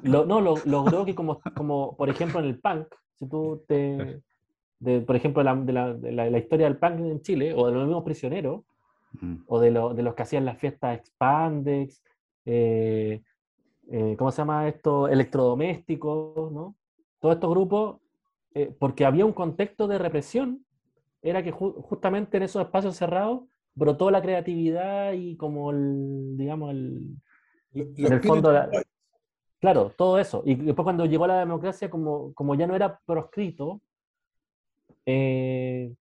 no, logró que como, como, por ejemplo, en el punk, si tú te... por ejemplo, la, de, la, de, la, historia del punk en Chile, o de los mismos prisioneros, mm. o de, de, los que hacían las fiestas Expandex, eh, eh, ¿cómo se llama esto? Electrodomésticos, ¿no? Todos estos grupos, eh, porque había un contexto de represión, era que justamente en esos espacios cerrados brotó la creatividad y como el, digamos, el, en el fondo, claro, todo eso. Y después cuando llegó la democracia, como, como ya no era proscrito, eh,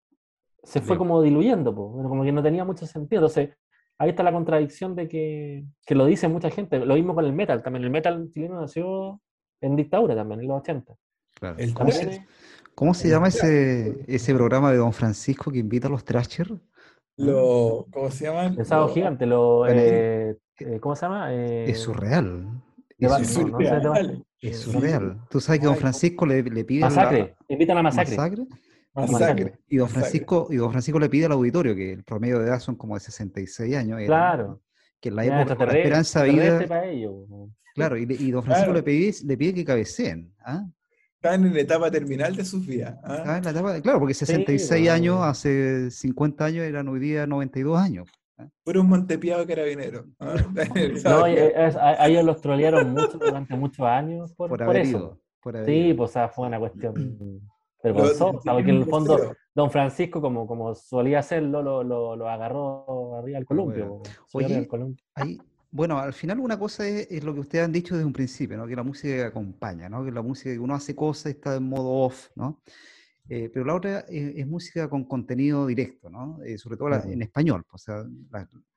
se fue como diluyendo, como que no tenía mucho sentido. Entonces, ahí está la contradicción de que, que, lo dice mucha gente. Lo mismo con el metal también. El metal chileno nació en dictadura también, en los 80. ¿Cómo, se, llama ese, ese programa de Don Francisco que invita a los Trasher? Lo, ¿Cómo se llaman? El sábado gigante, lo, eh, eh, ¿cómo se llama? Eh, es surreal. Es, surreal. es surreal. Tú sabes que don Francisco le, le pide. Masacre. La... Invitan a masacre. masacre. masacre. Y don Francisco, y don Francisco le pide al auditorio, que el promedio de edad son como de 66 años. claro. Que en la época de la esperanza de vida. Claro, y, y, don Francisco le, pide, le pide que cabeceen. ¿ah? Están en la etapa terminal de sus vidas. ¿ah? claro, porque 66 años, hace 50 años eran hoy día 92 años. ¿ah? Fueron un montepiado carabinero. ¿ah? no, a, ellos los trolearon mucho durante muchos años por, por, eso. sí, pues fue una cuestión vergonzosa, porque en el fondo Don Francisco, como, como solía hacerlo, lo, lo, lo agarró arriba al columpio. Oye, ahí, bueno, al final una cosa es, lo que ustedes han dicho desde un principio, ¿no? que la música acompaña, ¿no? que la música que uno hace cosas está en modo off, ¿no? Eh, pero la otra es, música con contenido directo, ¿no? Eh, sobre todo en español. Pues, o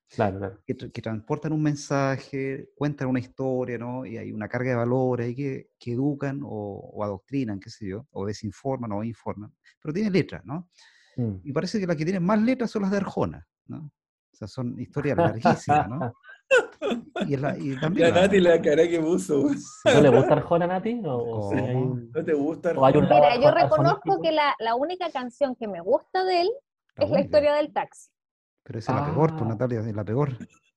sea, que, transportan un mensaje, cuentan una historia, ¿no? Y hay una carga de valores ahí que, que educan o, adoctrinan, qué sé yo, o desinforman o informan, pero tiene letras, ¿no? Mm. Y parece que las que tienen más letras son las de Arjona, ¿no? O sea, son historias larguísimas, ¿no? Y, la, y también la, Nati la cara que puso. ¿No le gusta Arjona, Nati? ¿O, ¿No te gusta Arjona? Mira, yo reconozco que la, la, única canción que me gusta de él es la historia del taxi. Pero esa es la peor, pues ah. Natalia, es la peor.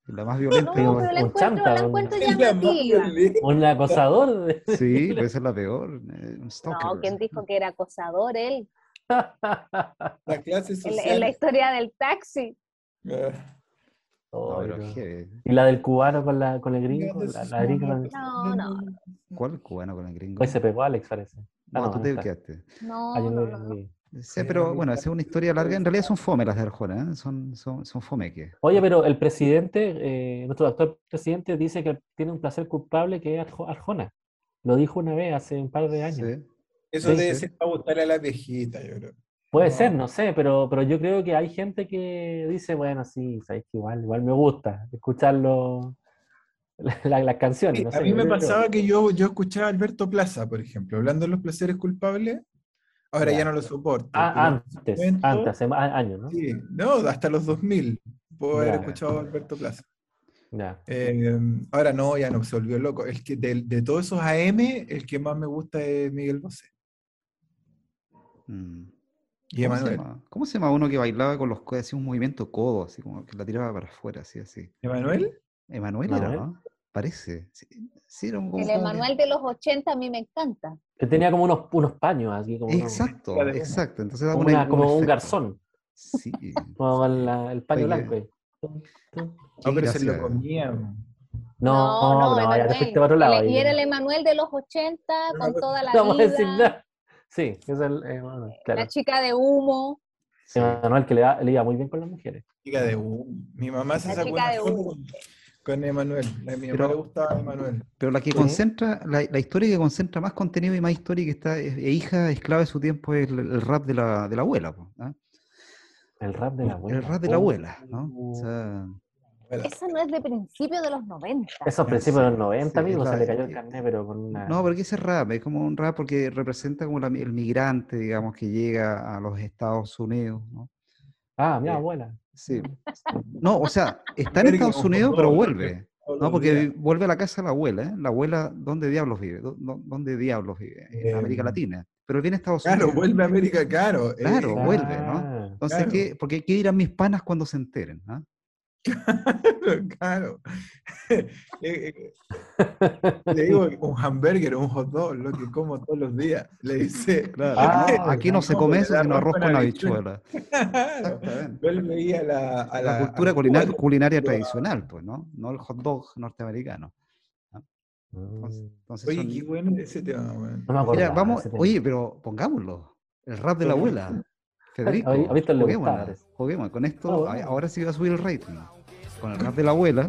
La más violenta. No, pero la encuentro, la encuentro llamativa. Un acosador. Sí, pero esa es la peor. Eh, no, ¿quién dijo que era acosador él? La clase social. En, la historia del taxi. Ah. Oh, y la del cubano con, la, con el gringo. La, la gringa no, no. ¿Cuál cubano con el gringo? Pues se pegó Alex, parece. Ah, no, tú te quedaste. No, ah, no, no, Sí, pero bueno, es una historia larga. En realidad son fome las de Arjona, ¿eh? son, son, son fome que. Oye, pero el presidente, eh, nuestro actual presidente, dice que tiene un placer culpable que es Arjona. Lo dijo una vez hace un par de años. Eso debe ser para gustar a la viejita, yo creo. Puede ser, no sé, pero, pero yo creo que hay gente que dice, bueno, sí, sabes que igual, igual me gusta escucharlo, las canciones. a mí me pasaba que yo, yo escuchaba a Alberto Plaza, por ejemplo, hablando de los placeres culpables, ahora ya, no lo soporto. Ah, antes, antes, hace años, ¿no? Sí, no, hasta los 2000 puedo haber escuchado a Alberto Plaza. Eh, ahora no, ya no, se volvió loco. El que de, de, todos esos AM, el que más me gusta es Miguel Bosé. Mm. Y ¿Cómo Se llama? ¿Cómo se llama uno que bailaba con los codos, hacía un movimiento codo, así como que la tiraba para afuera, así, así? ¿Emanuel? Emanuel era, ¿no? Parece. Sí, era un, el Emanuel de los 80 a mí me encanta. Que tenía como unos, unos paños aquí. Como exacto, exacto. Entonces como, una, como un garzón. Sí. como el paño blanco. No, pero se lo comía. No, no, no, ya te fuiste para otro lado. Y era el Emanuel de los 80 con toda la no vida. Decir nada. Sí, es el, eh, claro. La chica de humo. Sí, Manuel, que le, le, iba muy bien con las mujeres. Chica de humo. Mi mamá se sacó una foto con, Emanuel. A mi mamá le gustaba Emanuel. Pero la que concentra, la, la, historia que concentra más contenido y más historia que está, es, hija esclava de su tiempo, es el, rap de la, de la abuela. ¿no? El rap de la abuela. El rap de la abuela, ¿no? O sea, eso no es de principio de los 90. Eso es principio de los 90, amigo, se le cayó el carnet, pero con una... No, porque ese rap es como un rap porque representa como el migrante, digamos, que llega a los Estados Unidos, ¿no? Ah, mi eh, abuela. Sí. No, o sea, está en Estados Unidos, pero vuelve. No, porque vuelve a la casa de la abuela, ¿eh? La abuela, ¿dónde diablos vive? ¿Dónde diablos vive? En América Latina. Pero viene a Estados Unidos. Claro, vuelve a América, claro. Claro, vuelve, ¿no? Ah, Entonces, ¿qué? Porque, ¿qué dirán mis panas cuando se enteren? ¿no? Claro, eh, eh, Le digo un hamburger, un hot dog, lo que como todos los días. Le dice. Ah, aquí no se come eso, sino arroz con habichuela. Yo le veía la, a la, cultura culinaria, culinaria tradicional, pues, ¿no? No el hot dog norteamericano. Entonces, oye, qué bueno ese tema, Mira, vamos, oye, pero pongámoslo. El rap de la abuela. Federico, juguemos, con esto, ahora sí va a subir el rating con el rap de la abuela,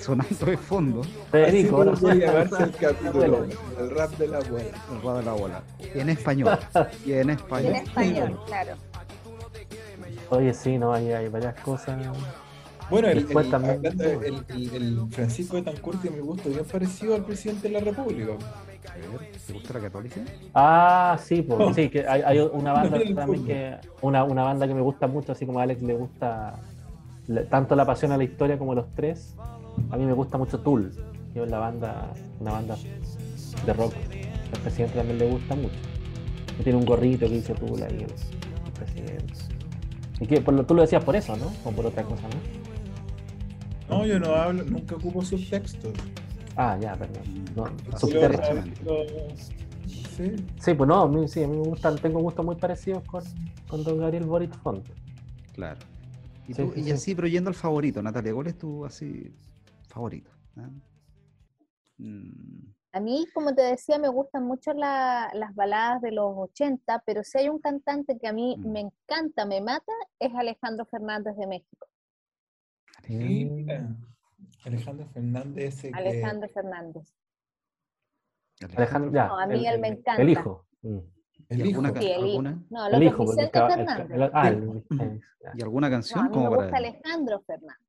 sonando de fondo. Federico, a llamarse el capítulo, el rap de la abuela. El rap de la abuela. Y en español. Y en español. En español, claro. Oye, sí, no, hay, hay varias cosas. Bueno, el, el, el, el, Francisco de Tancur me gusta bien parecido al presidente de la República. ¿Te gusta la católica? Ah, sí, pues, sí, que hay, hay una banda también que una, una banda que me gusta mucho, así como a Alex le gusta tanto la pasión a la historia como los tres, a mí me gusta mucho Tool, que es la banda, una banda de rock. Al presidente también le gusta mucho. tiene un gorrito que dice Tool ahí, el, presidente. Y que por lo, tú lo decías por eso, ¿no? O por otra cosa, ¿no? No, yo no hablo, nunca ocupo subtextos. Ah, ya, perdón. No, Sí. sí, pues no, a mí, sí, a mí me gustan, tengo gustos muy parecidos con, con Don Gabriel Boric Font. Claro. Y, así, pero yendo al favorito, Natalia, ¿cuál es tu así favorito? ¿Ah? Mm. A mí, como te decía, me gustan mucho las baladas de los 80, pero si hay un cantante que a mí mm. me encanta, me mata, es Alejandro Fernández de México. Alejandro Fernández. Alejandro Fernández. Alejandro, ya, no, a mí él me encanta. El hijo. ¿El hijo? ¿Alguna, sí, el hijo. No, el hijo, Vicente Fernández. ah, ¿Y alguna canción? No, a mí me gusta Alejandro Fernández.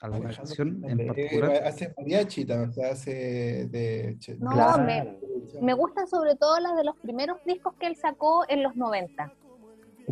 a la canción en Eh, particular. hace mariachi también, o sea, hace de... No, Claro. me, me gustan sobre todo las de los primeros discos que él sacó en los 90.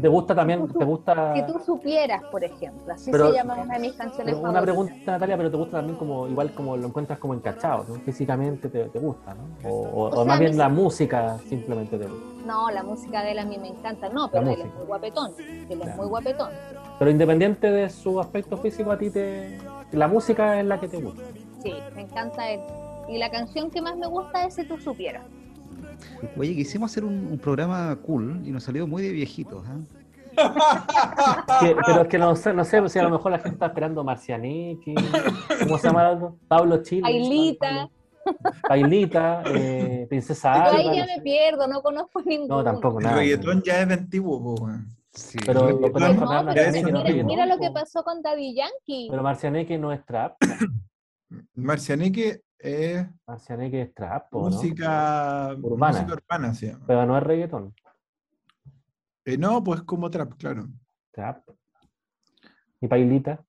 ¿Te gusta también? ¿Te gusta? Si tú supieras, por ejemplo, así Pero- se llama una de mis canciones una favoritas. pregunta, Natalia, pero te gusta también como, igual como lo encuentras como encachado, ¿no? Físicamente te, te gusta, ¿no? O, o- O o sea, más bien la sí- música simplemente te gusta. No, la música de él a mí me encanta. No, pero él es muy guapetón. Él es Claro. muy guapetón. Pero independiente de su aspecto físico, a ti te... La música es la que te gusta. Sí, me encanta él. Y la canción que más me gusta es Si tú supieras. Oye, quisimos hacer un, un programa cool y nos salió muy de viejitos. ¿ah? Pero es que no sé, no sé si a lo mejor la gente está esperando Marcianeque, ¿cómo se llama? algo? Pablo Chile. Ailita. Pailita, eh, Princesa Yo Alba. ahí ya me pierdo, no conozco ninguno. No, tampoco, El nada. reggaetón ya es de antiguo, po. Sí. Pero, Pero pero, no, No, Fernanda pero Marcianeque no es mira, lo que pasó con Daddy Yankee. Pero Marcianeque no es trap. Marcianeque es Marcianeque es trap, ¿no? música Urbana. música urbana, se llama. Pero no es reggaetón. Eh, no, pues como trap, claro. Trap. Y Pailita.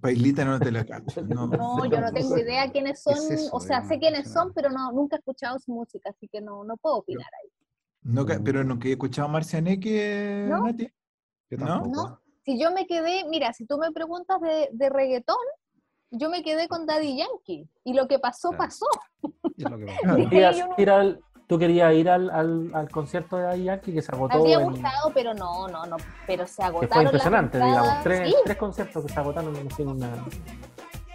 Pailita no te la cacho. No, No, yo no tengo idea quiénes son, es eso? o sea, sé quiénes son, pero no, nunca he escuchado su música, así que no, no puedo opinar ahí. No pero nunca he escuchado Marcianeque, ¿No? Nati. ¿No? No. Si yo me quedé, mira, si tú me preguntas de, de reggaetón, yo me quedé con Daddy Yankee, y lo que pasó, Claro. pasó. Es lo que pasa. Claro. Sí, Querías ir al- ¿Tú querías ir al, al, al concierto de Daddy Yankee que se Me agotó? habría en- gustado, pero no, no, no, pero se que agotaron fue las impresionante, digamos. Tres, Sí, tres conciertos que se agotaron en una-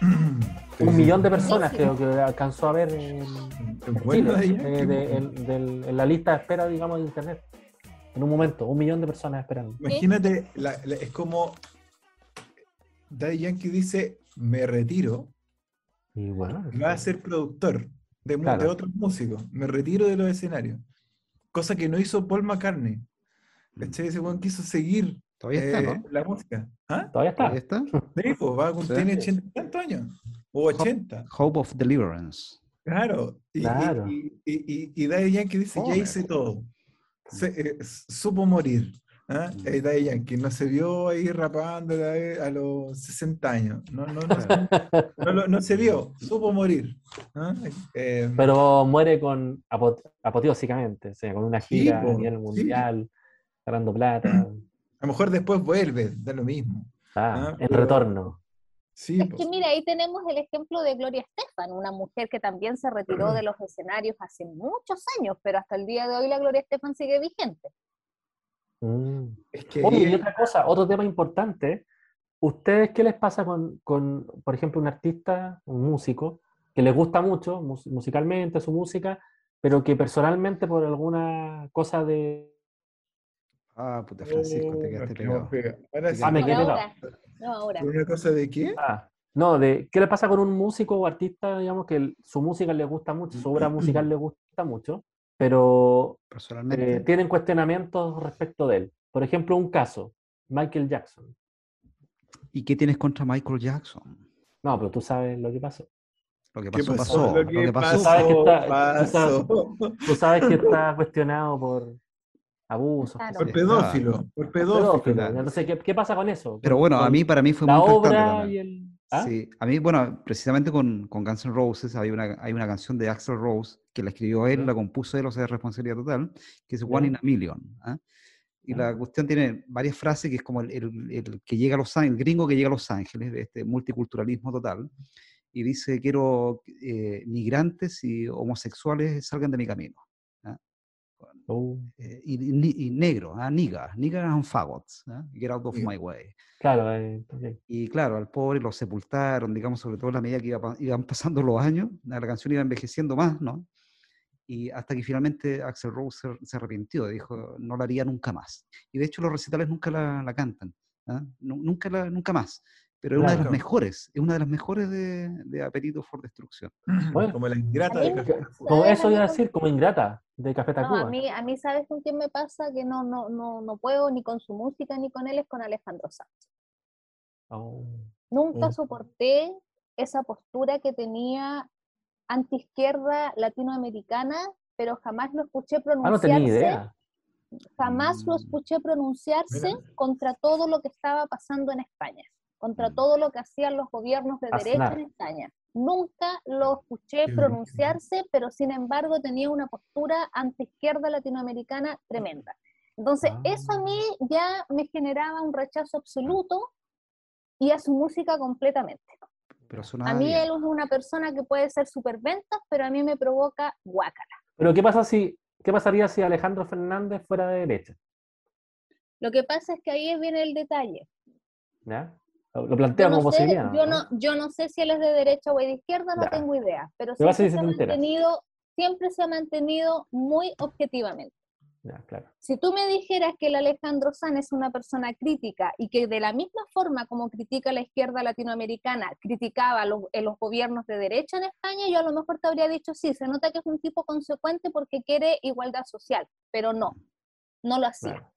Sí, un sí. millón de personas Sí, creo que alcanzó a ver en, Es bueno Chile, Daddy eh, Yankee, de- po. en, del- en la lista de espera, digamos, de internet. En un momento, un millón de personas esperando. Imagínate, la- la- es como Daddy Yankee dice, me retiro, Y bueno, y va a ser productor de, Claro. de otros músicos, me retiro de los escenarios. Cosa que no hizo Paul McCartney. ¿Cachai? Ese weón quiso seguir Todavía está, eh, ¿no? la música. ¿Ah? todavía está. Todavía está. Sí, pues, va, con- Sí. tiene 80 y tantos años. O 80. Hope of Deliverance. Claro. Y, y- Claro. Y, y, y Daddy Yankee dice, ya hice todo. Se- eh, s- supo morir. ¿Ah? Mm. Eh, Daddy Yankee no se vio ahí rapando a, los 60 años. No, no, no, no, se vio. Supo morir. ¿ah? Eh, Pero muere con apo- apoteósicamente, o sea, con una Sí, gira a nivel sí. mundial, ganando plata, a lo mejor después vuelve, da lo mismo. ah, Ah, en pero- retorno. Sí, Es pues. que mira, ahí tenemos el ejemplo de Gloria Estefan, una mujer que también se retiró de los escenarios hace muchos años, pero hasta el día de hoy la Gloria Estefan sigue vigente. Mm. Es que Oye, y otra cosa, otro tema importante, ¿ustedes qué les pasa con, con, por ejemplo, un artista, un músico, que les gusta mucho mus- musicalmente su música, pero que personalmente por alguna cosa de... Ah, puta, Francisco, te Oh, quedaste pegado. pegados. Ahora sí. Ah, me quedé pegado. ahora, no ahora. ¿Por una cosa de qué? Ah, no, de qué le pasa con un músico o artista, digamos, que su música le gusta mucho, su obra musical le gusta mucho, pero Personalmente. eh, tienen cuestionamientos respecto de él. Por ejemplo, un caso, Michael Jackson. ¿Y qué tienes contra Michael Jackson? No, pero tú sabes lo que pasó. Lo que ¿Qué pasó, pasó? pasó. Lo Lo que que pasó. Tú sabes que está- tú sabes- pasó. Tú sabes que está cuestionado por abusos. Claro. Por pedófilo, por pedófilo. Claro. Entonces, ¿qué, qué pasa con eso? Pero bueno, a mí, para mí fue la muy obra y el... ¿Ah? Sí, a mí, bueno, precisamente con, con Guns N' Roses hay una, hay una canción de Axel Rose que la escribió él, Ya. la compuso él, o sea, de responsabilidad total, que es. One in a Million. ¿ah? Y la Ah. cuestión tiene varias frases, que es como el, el- el que llega a Los Ángeles, el gringo que llega a Los Ángeles, de este multiculturalismo total, y dice, quiero eh, migrantes y homosexuales salgan de mi camino. Uh, Eh, y, y negro, ah, nigga, nigga and faggots, ¿ah? get out of Sí. my way. claro, eh, ok. Y claro, al pobre lo sepultaron, digamos, sobre todo a la medida que iba iban pasando los años, la canción iba envejeciendo más, ¿no? Y hasta que finalmente Axel Rose se, se arrepintió, dijo, no la haría nunca más. Y de hecho los recitales nunca la, la cantan, ¿ah? Nu- nunca, la, nunca más. Pero es una de las mejores, es una de las mejores de, de Apetito for Destrucción. Bueno. Como la ingrata de Café. Como ¿Sabes eso iba a decir, como ingrata de Café No, Tacuba. a mí, a mí, ¿sabes con quién me pasa? Que no, no, no, no puedo ni con su música ni con él, es con Alejandro Sanz. Oh. Nunca Mm. soporté esa postura que tenía antiizquierda latinoamericana, pero jamás lo escuché Ah, no pronunciarse. tenía idea. Jamás lo Mm. escuché pronunciarse Mira. contra todo lo que estaba pasando en España. Contra todo lo que hacían los gobiernos de derecha en España. Nunca lo escuché pronunciarse, pero sin embargo tenía una postura anti-izquierda latinoamericana tremenda. Entonces, eso a mí ya me generaba un rechazo absoluto y a su música completamente. Pero a mí él es una persona que puede ser ventas, pero a mí me provoca guácala. Pero ¿qué pasa si, qué pasaría si Alejandro Fernández fuera de derecha? Lo que pasa es que ahí viene el detalle. ¿Ya? Lo planteo como posibilidad. Yo no, yo no sé si él es de derecha o de izquierda, no tengo idea, pero siempre se, ha mantenido, siempre se ha mantenido muy objetivamente. Si tú me dijeras que el Alejandro San es una persona crítica y que de la misma forma como critica la izquierda latinoamericana, criticaba los, los gobiernos de derecha en España, yo a lo mejor te habría dicho, sí, se nota que es un tipo consecuente porque quiere igualdad social, pero no, no lo hacía.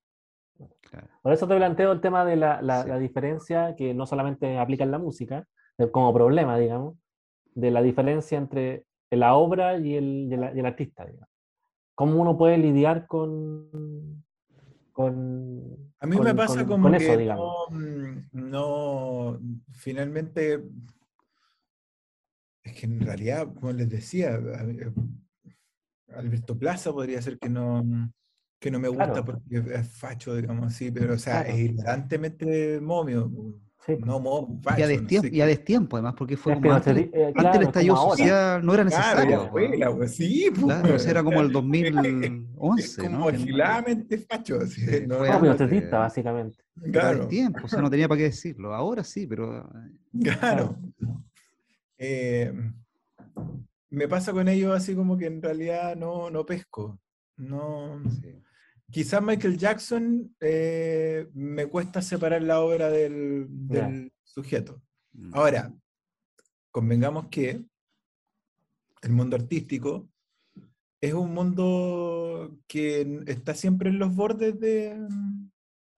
Por eso te planteo el tema de la, la, diferencia que no solamente aplica en la música, eh, como problema, digamos, de la diferencia entre la obra y el, y el, artista, digamos. ¿Cómo uno puede lidiar con, con a mí me pasa como que no, mm, no, finalmente, es que en realidad, como les decía, eh, Alberto Plaza podría ser que no, que no me gusta porque es facho, digamos así, pero o sea, es ignorantemente momio. No, mo, facho, y, a destiempo, y a destiempo, además, porque fue como antes, eh, antes el estallido social no era necesario. Claro, pues, sí, pues, claro, era como el 2011. Es como agiladamente facho. Así, no, no pinochetista, básicamente. Claro. tiempo, o sea, no tenía para qué decirlo. Ahora sí, pero... Claro. Eh, me pasa con ellos así como que en realidad no, no pesco. No... Sí. Quizás Michael Jackson eh, me cuesta separar la obra del, sujeto. Mm. Ahora, convengamos que el mundo artístico es un mundo que está siempre en los bordes de,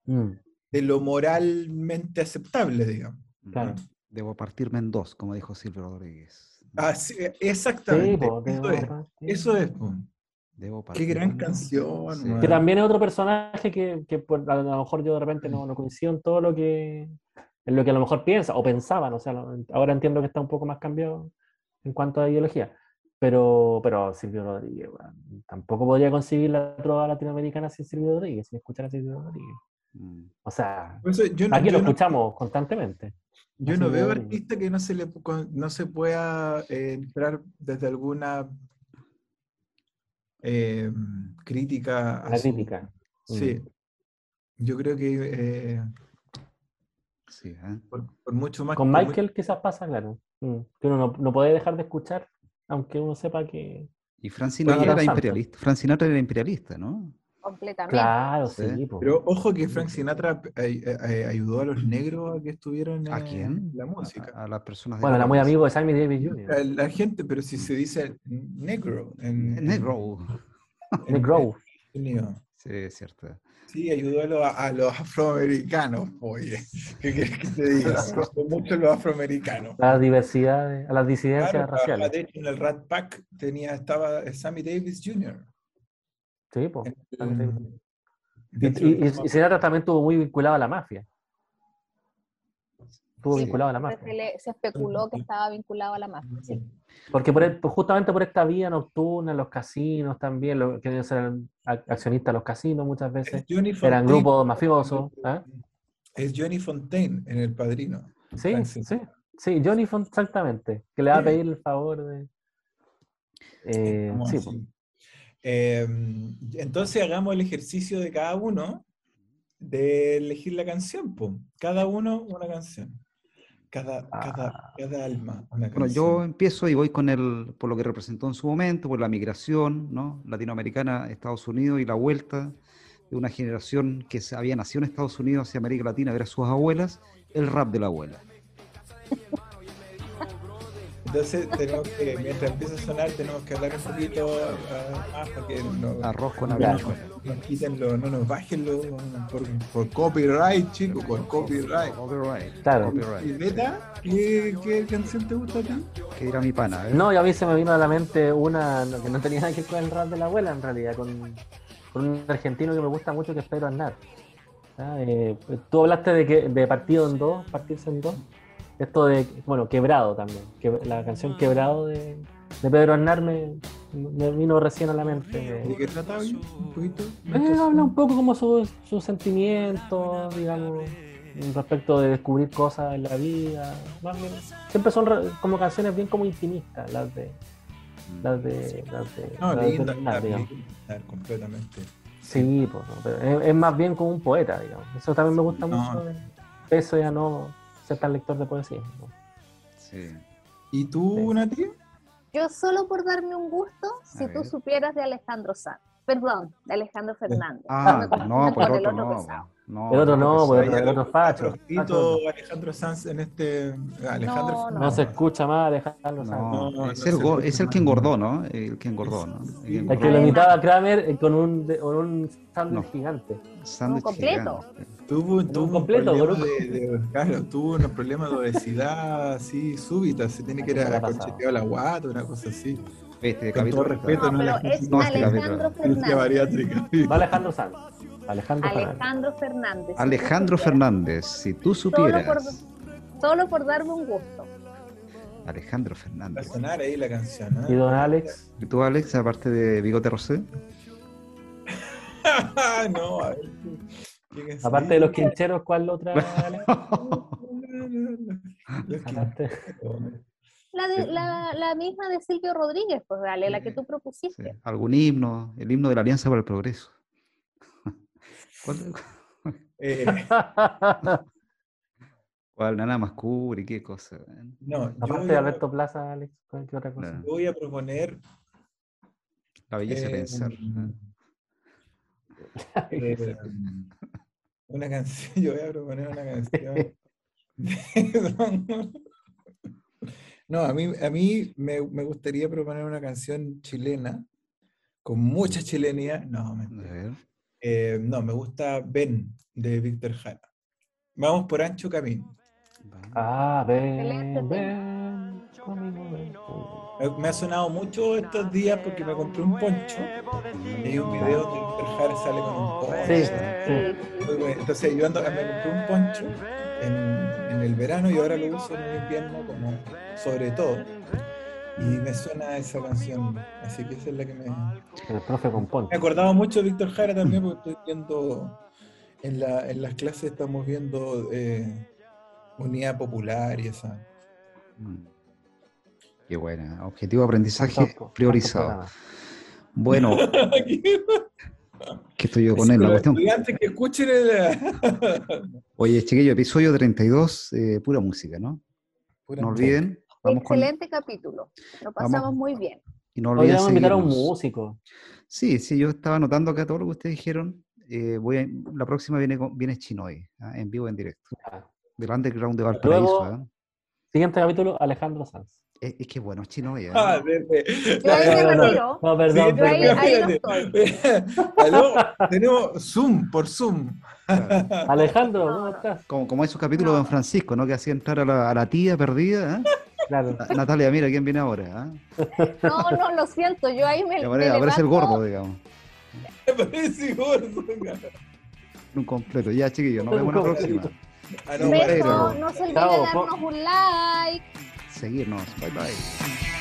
mm. de lo moralmente aceptable, digamos. Claro. Debo partirme en dos, como dijo Silvio Rodríguez. Ah, exactamente. eso, es, eso es. Qué gran canción. Que también es otro personaje que, que a lo mejor yo de repente no, no, coincido en todo lo que, en lo que a lo mejor piensa o pensaban. O sea, ahora entiendo que está un poco más cambiado en cuanto a ideología. Pero, pero Silvio Rodríguez, tampoco podría conseguir la trova latinoamericana sin Silvio Rodríguez, sin escuchar a Silvio Rodríguez. O sea, aquí lo escuchamos constantemente. Yo no veo artista que no se le no se pueda eh, entrar desde alguna eh, crítica. La crítica. Sí. Mm. Yo creo que. Eh, sí, ¿eh? por, mucho más. Con Michael quizás pasa, claro. Mm. Que uno no, puede dejar de escuchar, aunque uno sepa que. Y Frank Sinatra era imperialista. Frank Sinatra era imperialista, ¿no? Completamente. Claro, sí. Pero ojo que Frank Sinatra eh, eh, ayudó a los negros a que estuvieran ¿A quién? la música. A, las personas. bueno, era muy amigo de Sammy Davis Jr. La, gente, pero si se dice negro. En, negro. negro. Sí, es cierto. Sí, ayudó a, los afroamericanos, oye. ¿Qué quieres que te diga? mucho los afroamericanos. A la diversidad, a las disidencias raciales. De hecho, en el Rat Pack tenía, estaba Sammy Davis Jr. Sí, pues. Y, y, Sinatra también estuvo muy vinculado a la mafia. Estuvo vinculado a la mafia. Se, especuló que estaba vinculado a la mafia, sí. Porque por, justamente por esta vía nocturna, los casinos también, los que eran accionistas de los casinos muchas veces, eran grupos mafiosos. ¿ah? Es Johnny Fontaine en El Padrino. Sí, sí, sí, Johnny Fontaine, exactamente, que le va a pedir el favor de... Eh, sí, Em, entonces hagamos el ejercicio de cada uno de elegir la canción, cada uno una canción. Cada, ah. cada alma. Una bueno, yo empiezo y voy con el, por lo que representó en su momento, por la migración ¿no? latinoamericana a Estados Unidos y la vuelta de una generación que había nacido en Estados Unidos hacia América Latina a ver a sus abuelas, el rap de la abuela. Entonces, tenemos que, mientras empieza a sonar, tenemos que hablar un poquito uh, más porque no, arroz con arroz. Nos, quiten lo, no nos bajen lo, por, por copyright, chicos, por copyright. Copyright. Claro. ¿Y Beta? ¿Qué, ¿Qué, canción te gusta a ti? Que dirá mi pana. ¿eh? No, y a mí se me vino a la mente una que no tenía nada que ver con el rap de la abuela, en realidad, con, con un argentino que me gusta mucho, que es Pedro Aznar. Eh, tú hablaste de, que, de partido en dos, partirse en dos. Esto de, bueno, quebrado también. Que, la canción ah. Quebrado de, de Pedro Aznar me, vino recién a la mente. ¿De qué trataba un poquito? Eh, habla un poco como sus sentimientos, digamos, respecto de descubrir cosas en la vida. siempre son como canciones bien como intimistas, las de. Las de. Las de no, linda, completamente. Sí, pues, es, más bien como un poeta, digamos. Eso también me gusta mucho. Eso ya no ser tan lector de poesía. Sí. ¿Y tú, Nati? Yo solo por darme un gusto, si tú supieras de Alejandro Sanz. Perdón, de Alejandro Fernández. Ah, no, por otro, no. No, el otro no, porque el otro facho. Alejandro Sanz en este. Alejandro no, no, se escucha más Alejandro Sanz. No, es, el, es el que engordó, ¿no? El que engordó, ¿no? El, que lo imitaba a Kramer con un, con un sándwich gigante. Sándwich completo. Tuvo, tuvo un completo, problema de, de, claro, tuvo un problema de obesidad así súbita, se tiene que ir a conchetear la guata, una cosa así. Este, Con todo respeto, no, no, es no, este Alejandro Fernández. bariátrica. Va Alejandro Sanz. Alejandro, Alejandro Fernández. Alejandro Fernández, si tú supieras. Solo por, solo por darme un gusto. Alejandro Fernández. Va a sonar ahí la canción. ¿eh? ¿Y don Alex? ¿Y tú, Alex, aparte de Bigote Rosé? no, a ver. Aparte de los quincheros, ¿cuál otra? la, de, la, la, misma de Silvio Rodríguez, pues dale, la que tú propusiste. Algún himno, el himno de la Alianza para el Progreso. ¿Cuál? Eh. ¿Cuál? Nana Mascuri, qué cosa. No, Aparte de Alberto Plaza, Alex, ¿qué otra cosa? Voy a proponer. La belleza de pensar. Eh, una canción, yo voy a proponer una canción. no, a mí, a mí me, me, gustaría proponer una canción chilena con mucha chilenía. No, eh, no, me gusta Ben de Víctor Jara. Vamos por ancho camino. Ah, ven, Me ha sonado mucho estos días porque me compré un poncho y hay un video donde Víctor Jara sale con un poncho. Sí, sí. Entonces yo ando, me compré un poncho en, en, el verano y ahora lo uso en el invierno como sobre todo. Y me suena esa canción, así que esa es la que me... El profe compone. Me acordaba mucho de Víctor Jara también porque estoy viendo, en, la, en las clases estamos viendo eh, Unidad Popular y esa. Mm. Qué buena. Objetivo de aprendizaje priorizado. Bueno. ¿Qué estoy yo con él? La cuestión. que escuchen el... Oye, chiquillo, episodio 32, eh, pura música, ¿no? no olviden. Excelente capítulo. Lo pasamos muy bien. Y no olviden invitar a un músico. Sí, sí, yo estaba anotando acá todo lo que ustedes dijeron. Eh, voy la próxima viene, viene Chinoy, ¿ah? en vivo, en directo. Del underground de Valparaíso. ¿ah? Siguiente capítulo, Alejandro Sanz. Es, es que bueno, es chino ya. Ah, Yo ahí me retiro. No, perdón. Aló, tenemos Zoom, por Zoom. Alejandro, ¿cómo estás? Como, como esos capítulos de Don Francisco, ¿no? Que hacía entrar a la, a la tía perdida. ¿eh? Claro. Natalia, mira quién viene ahora. ¿eh? No, no, lo siento, yo ahí me. Aparece, me aparece el gordo, digamos. Aparece gordo. Un completo. Ya, chiquillos, nos vemos la próxima. Ah, no, Beso, no se olviden de darnos un like seguirnos. Bye bye.